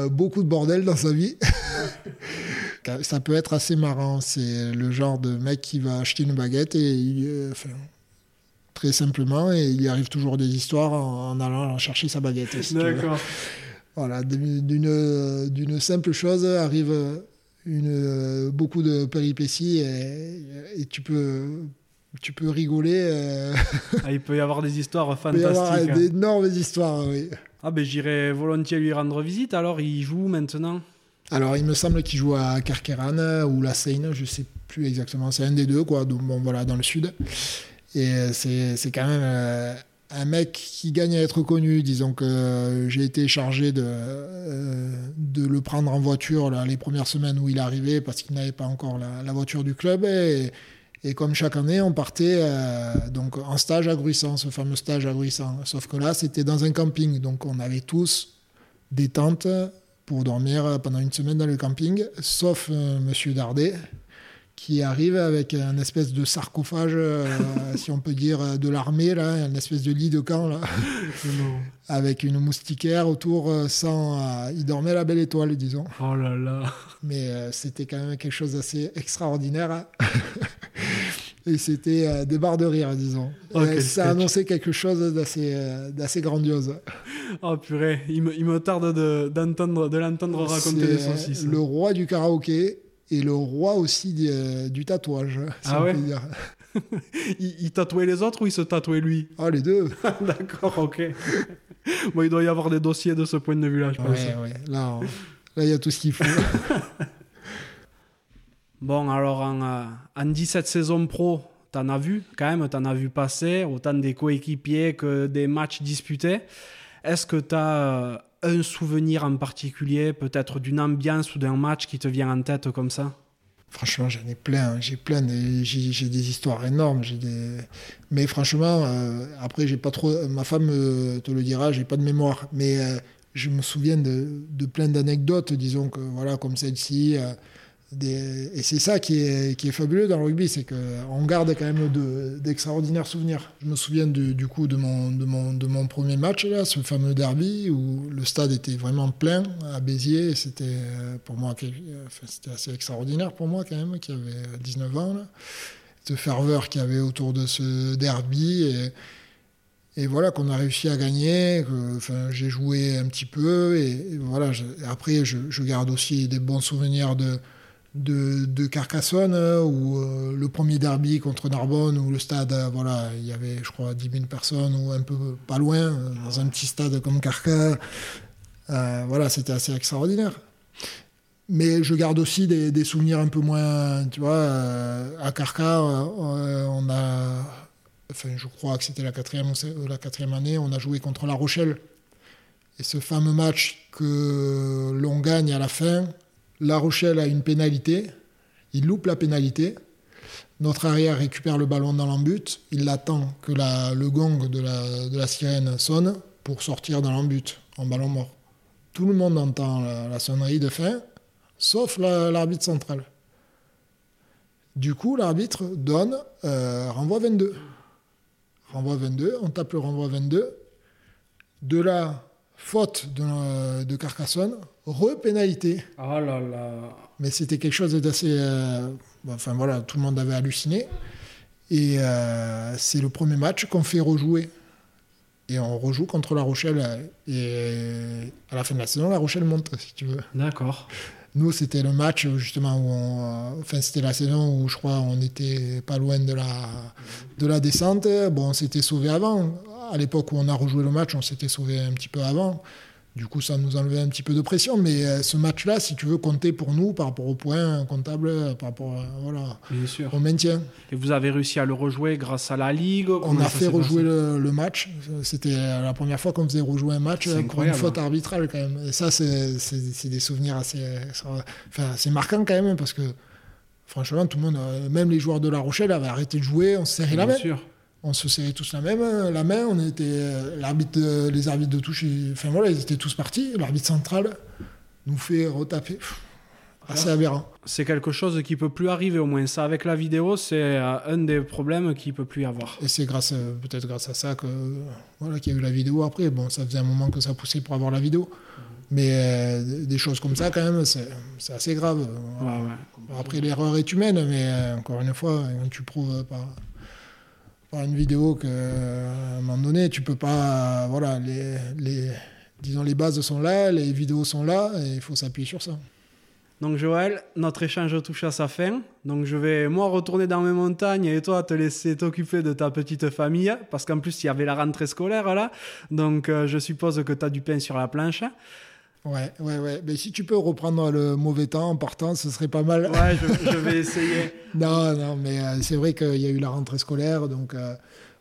beaucoup de bordel dans sa vie. ça peut être assez marrant. C'est le genre de mec qui va acheter une baguette et il, euh, très simplement, et il y arrive toujours des histoires en, allant chercher sa baguette. D'accord. Voilà, d'une, d'une simple chose arrive une, beaucoup de péripéties et, tu peux tu peux rigoler. Euh. Ah, il peut y avoir des histoires fantastiques. Il peut y avoir hein. d'énormes histoires, oui. Ah ben j'irai volontiers lui rendre visite. Alors il joue maintenant? Alors, il me semble qu'il joue à Carqueran ou la Seine, je ne sais plus exactement. C'est un des deux, quoi. Donc, bon, voilà, dans le sud. Et c'est quand même euh, un mec qui gagne à être connu. Disons que j'ai été chargé de, euh, de le prendre en voiture là, les premières semaines où il est arrivé parce qu'il n'avait pas encore la, voiture du club. Et, et, comme chaque année, on partait euh, donc en stage à Gruissant, ce fameux stage à Gruissant. Sauf que là, c'était dans un camping. Donc, on avait tous des tentes pour dormir pendant une semaine dans le camping, sauf euh, Monsieur Dardet, qui arrive avec un espèce de sarcophage, euh, si on peut dire, de l'armée, là, une espèce de lit de camp, là, avec une moustiquaire autour, euh, sans... il dormait la belle étoile, disons. Oh là là Mais c'était quand même quelque chose d'assez extraordinaire. Hein. et c'était euh, des barres de rire, disons. Oh, ça annonçait quelque chose d'assez, euh, d'assez grandiose. Oh purée, il me, il me tarde de, d'entendre, de l'entendre raconter des saucisses. Le roi du karaoké et le roi aussi euh, du tatouage, si ah ouais il, tatouait les autres ou il se tatouait lui? Ah, les deux. D'accord, ok. bon, il doit y avoir des dossiers de ce point de vue-là, je pense. Ouais, ouais. Là, là, il y a tout ce qu'il faut. Bon, alors en, euh, en 17 saisons pro, t'en as vu quand même, t'en as vu passer, autant des coéquipiers que des matchs disputés. Est-ce que tu as euh, un souvenir en particulier, peut-être d'une ambiance ou d'un match qui te vient en tête comme ça? Franchement, j'en ai plein. J'ai plein. J'ai des histoires énormes. Mais franchement, euh, après, j'ai pas trop. Ma femme te le dira, j'ai pas de mémoire. Mais je me souviens de, de plein d'anecdotes, disons que voilà, comme celle-ci et c'est ça qui est, fabuleux dans le rugby, c'est qu'on garde quand même d'extraordinaires souvenirs. Je me souviens du coup de mon, premier match, là, ce fameux derby, où le stade était vraiment plein à Béziers. C'était euh, pour moi c'était assez extraordinaire pour moi quand même, qui avait 19 ans. Là. Cette ferveur qu'il y avait autour de ce derby. Et, voilà qu'on a réussi à gagner. Que, j'ai joué un petit peu et, voilà. après, je, garde aussi des bons souvenirs de de, Carcassonne ou le premier derby contre Narbonne où le stade, voilà, il y avait, je crois, 10 000 personnes ou un peu pas loin dans un petit stade comme Carcassonne. voilà, c'était assez extraordinaire. Mais je garde aussi des, souvenirs un peu moins, tu vois, à Carca, on a enfin je crois que c'était la quatrième, la quatrième année, on a joué contre La Rochelle. Et ce fameux match que l'on gagne à la fin, La Rochelle a une pénalité, il loupe la pénalité, notre arrière récupère le ballon dans l'embut, il attend que le gong de la, sirène sonne pour sortir dans l'embut en ballon mort. Tout le monde entend la, sonnerie de fin, sauf l'arbitre central. Du coup, l'arbitre donne euh, renvoi 22 renvoi 22, on tape le renvoi 22. De la faute de, de Carcassonne, repénalité. Oh là là. Mais c'était quelque chose d'assez. Euh, enfin voilà, tout le monde avait halluciné. Et euh, c'est le premier match qu'on fait rejouer. Et on rejoue contre La Rochelle. Et à la fin de la saison, La Rochelle monte, si tu veux. D'accord. Nous, c'était le match justement où on, enfin c'était la saison où je crois on n'était pas loin de la de la descente. Bon, on s'était sauvé avant. À l'époque où on a rejoué le match, on s'était sauvé un petit peu avant. Du coup, ça nous enlevait un petit peu de pression. Mais euh, ce match-là, si tu veux compter pour nous par rapport au point comptable, par rapport voilà, au maintien. Et vous avez réussi à le rejouer grâce à la Ligue On a fait rejouer le, match. C'était la première fois qu'on faisait rejouer un match pour une faute arbitrale quand même. Et ça, c'est des souvenirs assez, enfin, assez marquants quand même parce que franchement, tout le monde, même les joueurs de La Rochelle avaient arrêté de jouer, on se serrait la main. Sûr on se serrait tous la même, euh, la main. On était euh, l'arbitre, les arbitres de touche, enfin voilà, ils étaient tous partis. L'arbitre central nous fait retaper. assez aberrant. C'est quelque chose qui peut plus arriver au moins. Ça, avec la vidéo, c'est euh, un des problèmes qui peut plus y avoir. Et c'est grâce, peut-être grâce à ça que voilà qu'il y a eu la vidéo après. Bon, ça faisait un moment que ça poussait pour avoir la vidéo. Mais des choses comme ça, quand même, c'est assez grave. Après, l'erreur est humaine, mais encore une fois, tu prouves pas par une vidéo qu'à un moment donné, tu peux pas. Voilà, les, les, disons, les bases sont là, les vidéos sont là, et il faut s'appuyer sur ça. Donc Joël, notre échange touche à sa fin. Donc je vais moi retourner dans mes montagnes et toi te laisser t'occuper de ta petite famille parce qu'en plus il y avait la rentrée scolaire là. Donc euh, je suppose que tu as du pain sur la planche. Ouais, ouais, ouais. Mais si tu peux reprendre le mauvais temps en partant, ce serait pas mal. Ouais, je, vais essayer. non, non, mais euh, c'est vrai qu'il y a eu la rentrée scolaire, donc euh,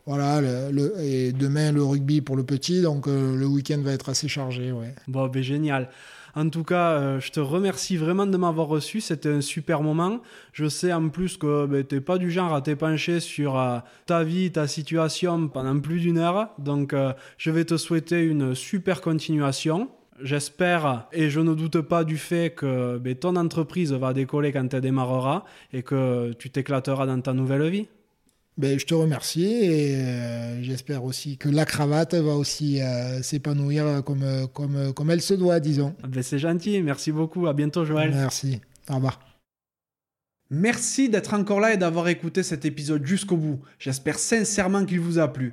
voilà. Le, et demain le rugby pour le petit, donc euh, le week-end va être assez chargé, ouais. Bon, ben génial. En tout cas, je te remercie vraiment de m'avoir reçu. C'était un super moment. Je sais en plus que ben, tu n'es pas du genre à t'épancher sur ta vie, ta situation pendant plus d'une heure. Donc, je vais te souhaiter une super continuation. J'espère et je ne doute pas du fait que ben, ton entreprise va décoller quand elle démarrera et que tu t'éclateras dans ta nouvelle vie. Ben, je te remercie et euh, j'espère aussi que la cravate va aussi euh, s'épanouir comme, comme, comme elle se doit, disons. Ben, c'est gentil, merci beaucoup, à bientôt Joël. Merci, au revoir. Merci d'être encore là et d'avoir écouté cet épisode jusqu'au bout. J'espère sincèrement qu'il vous a plu.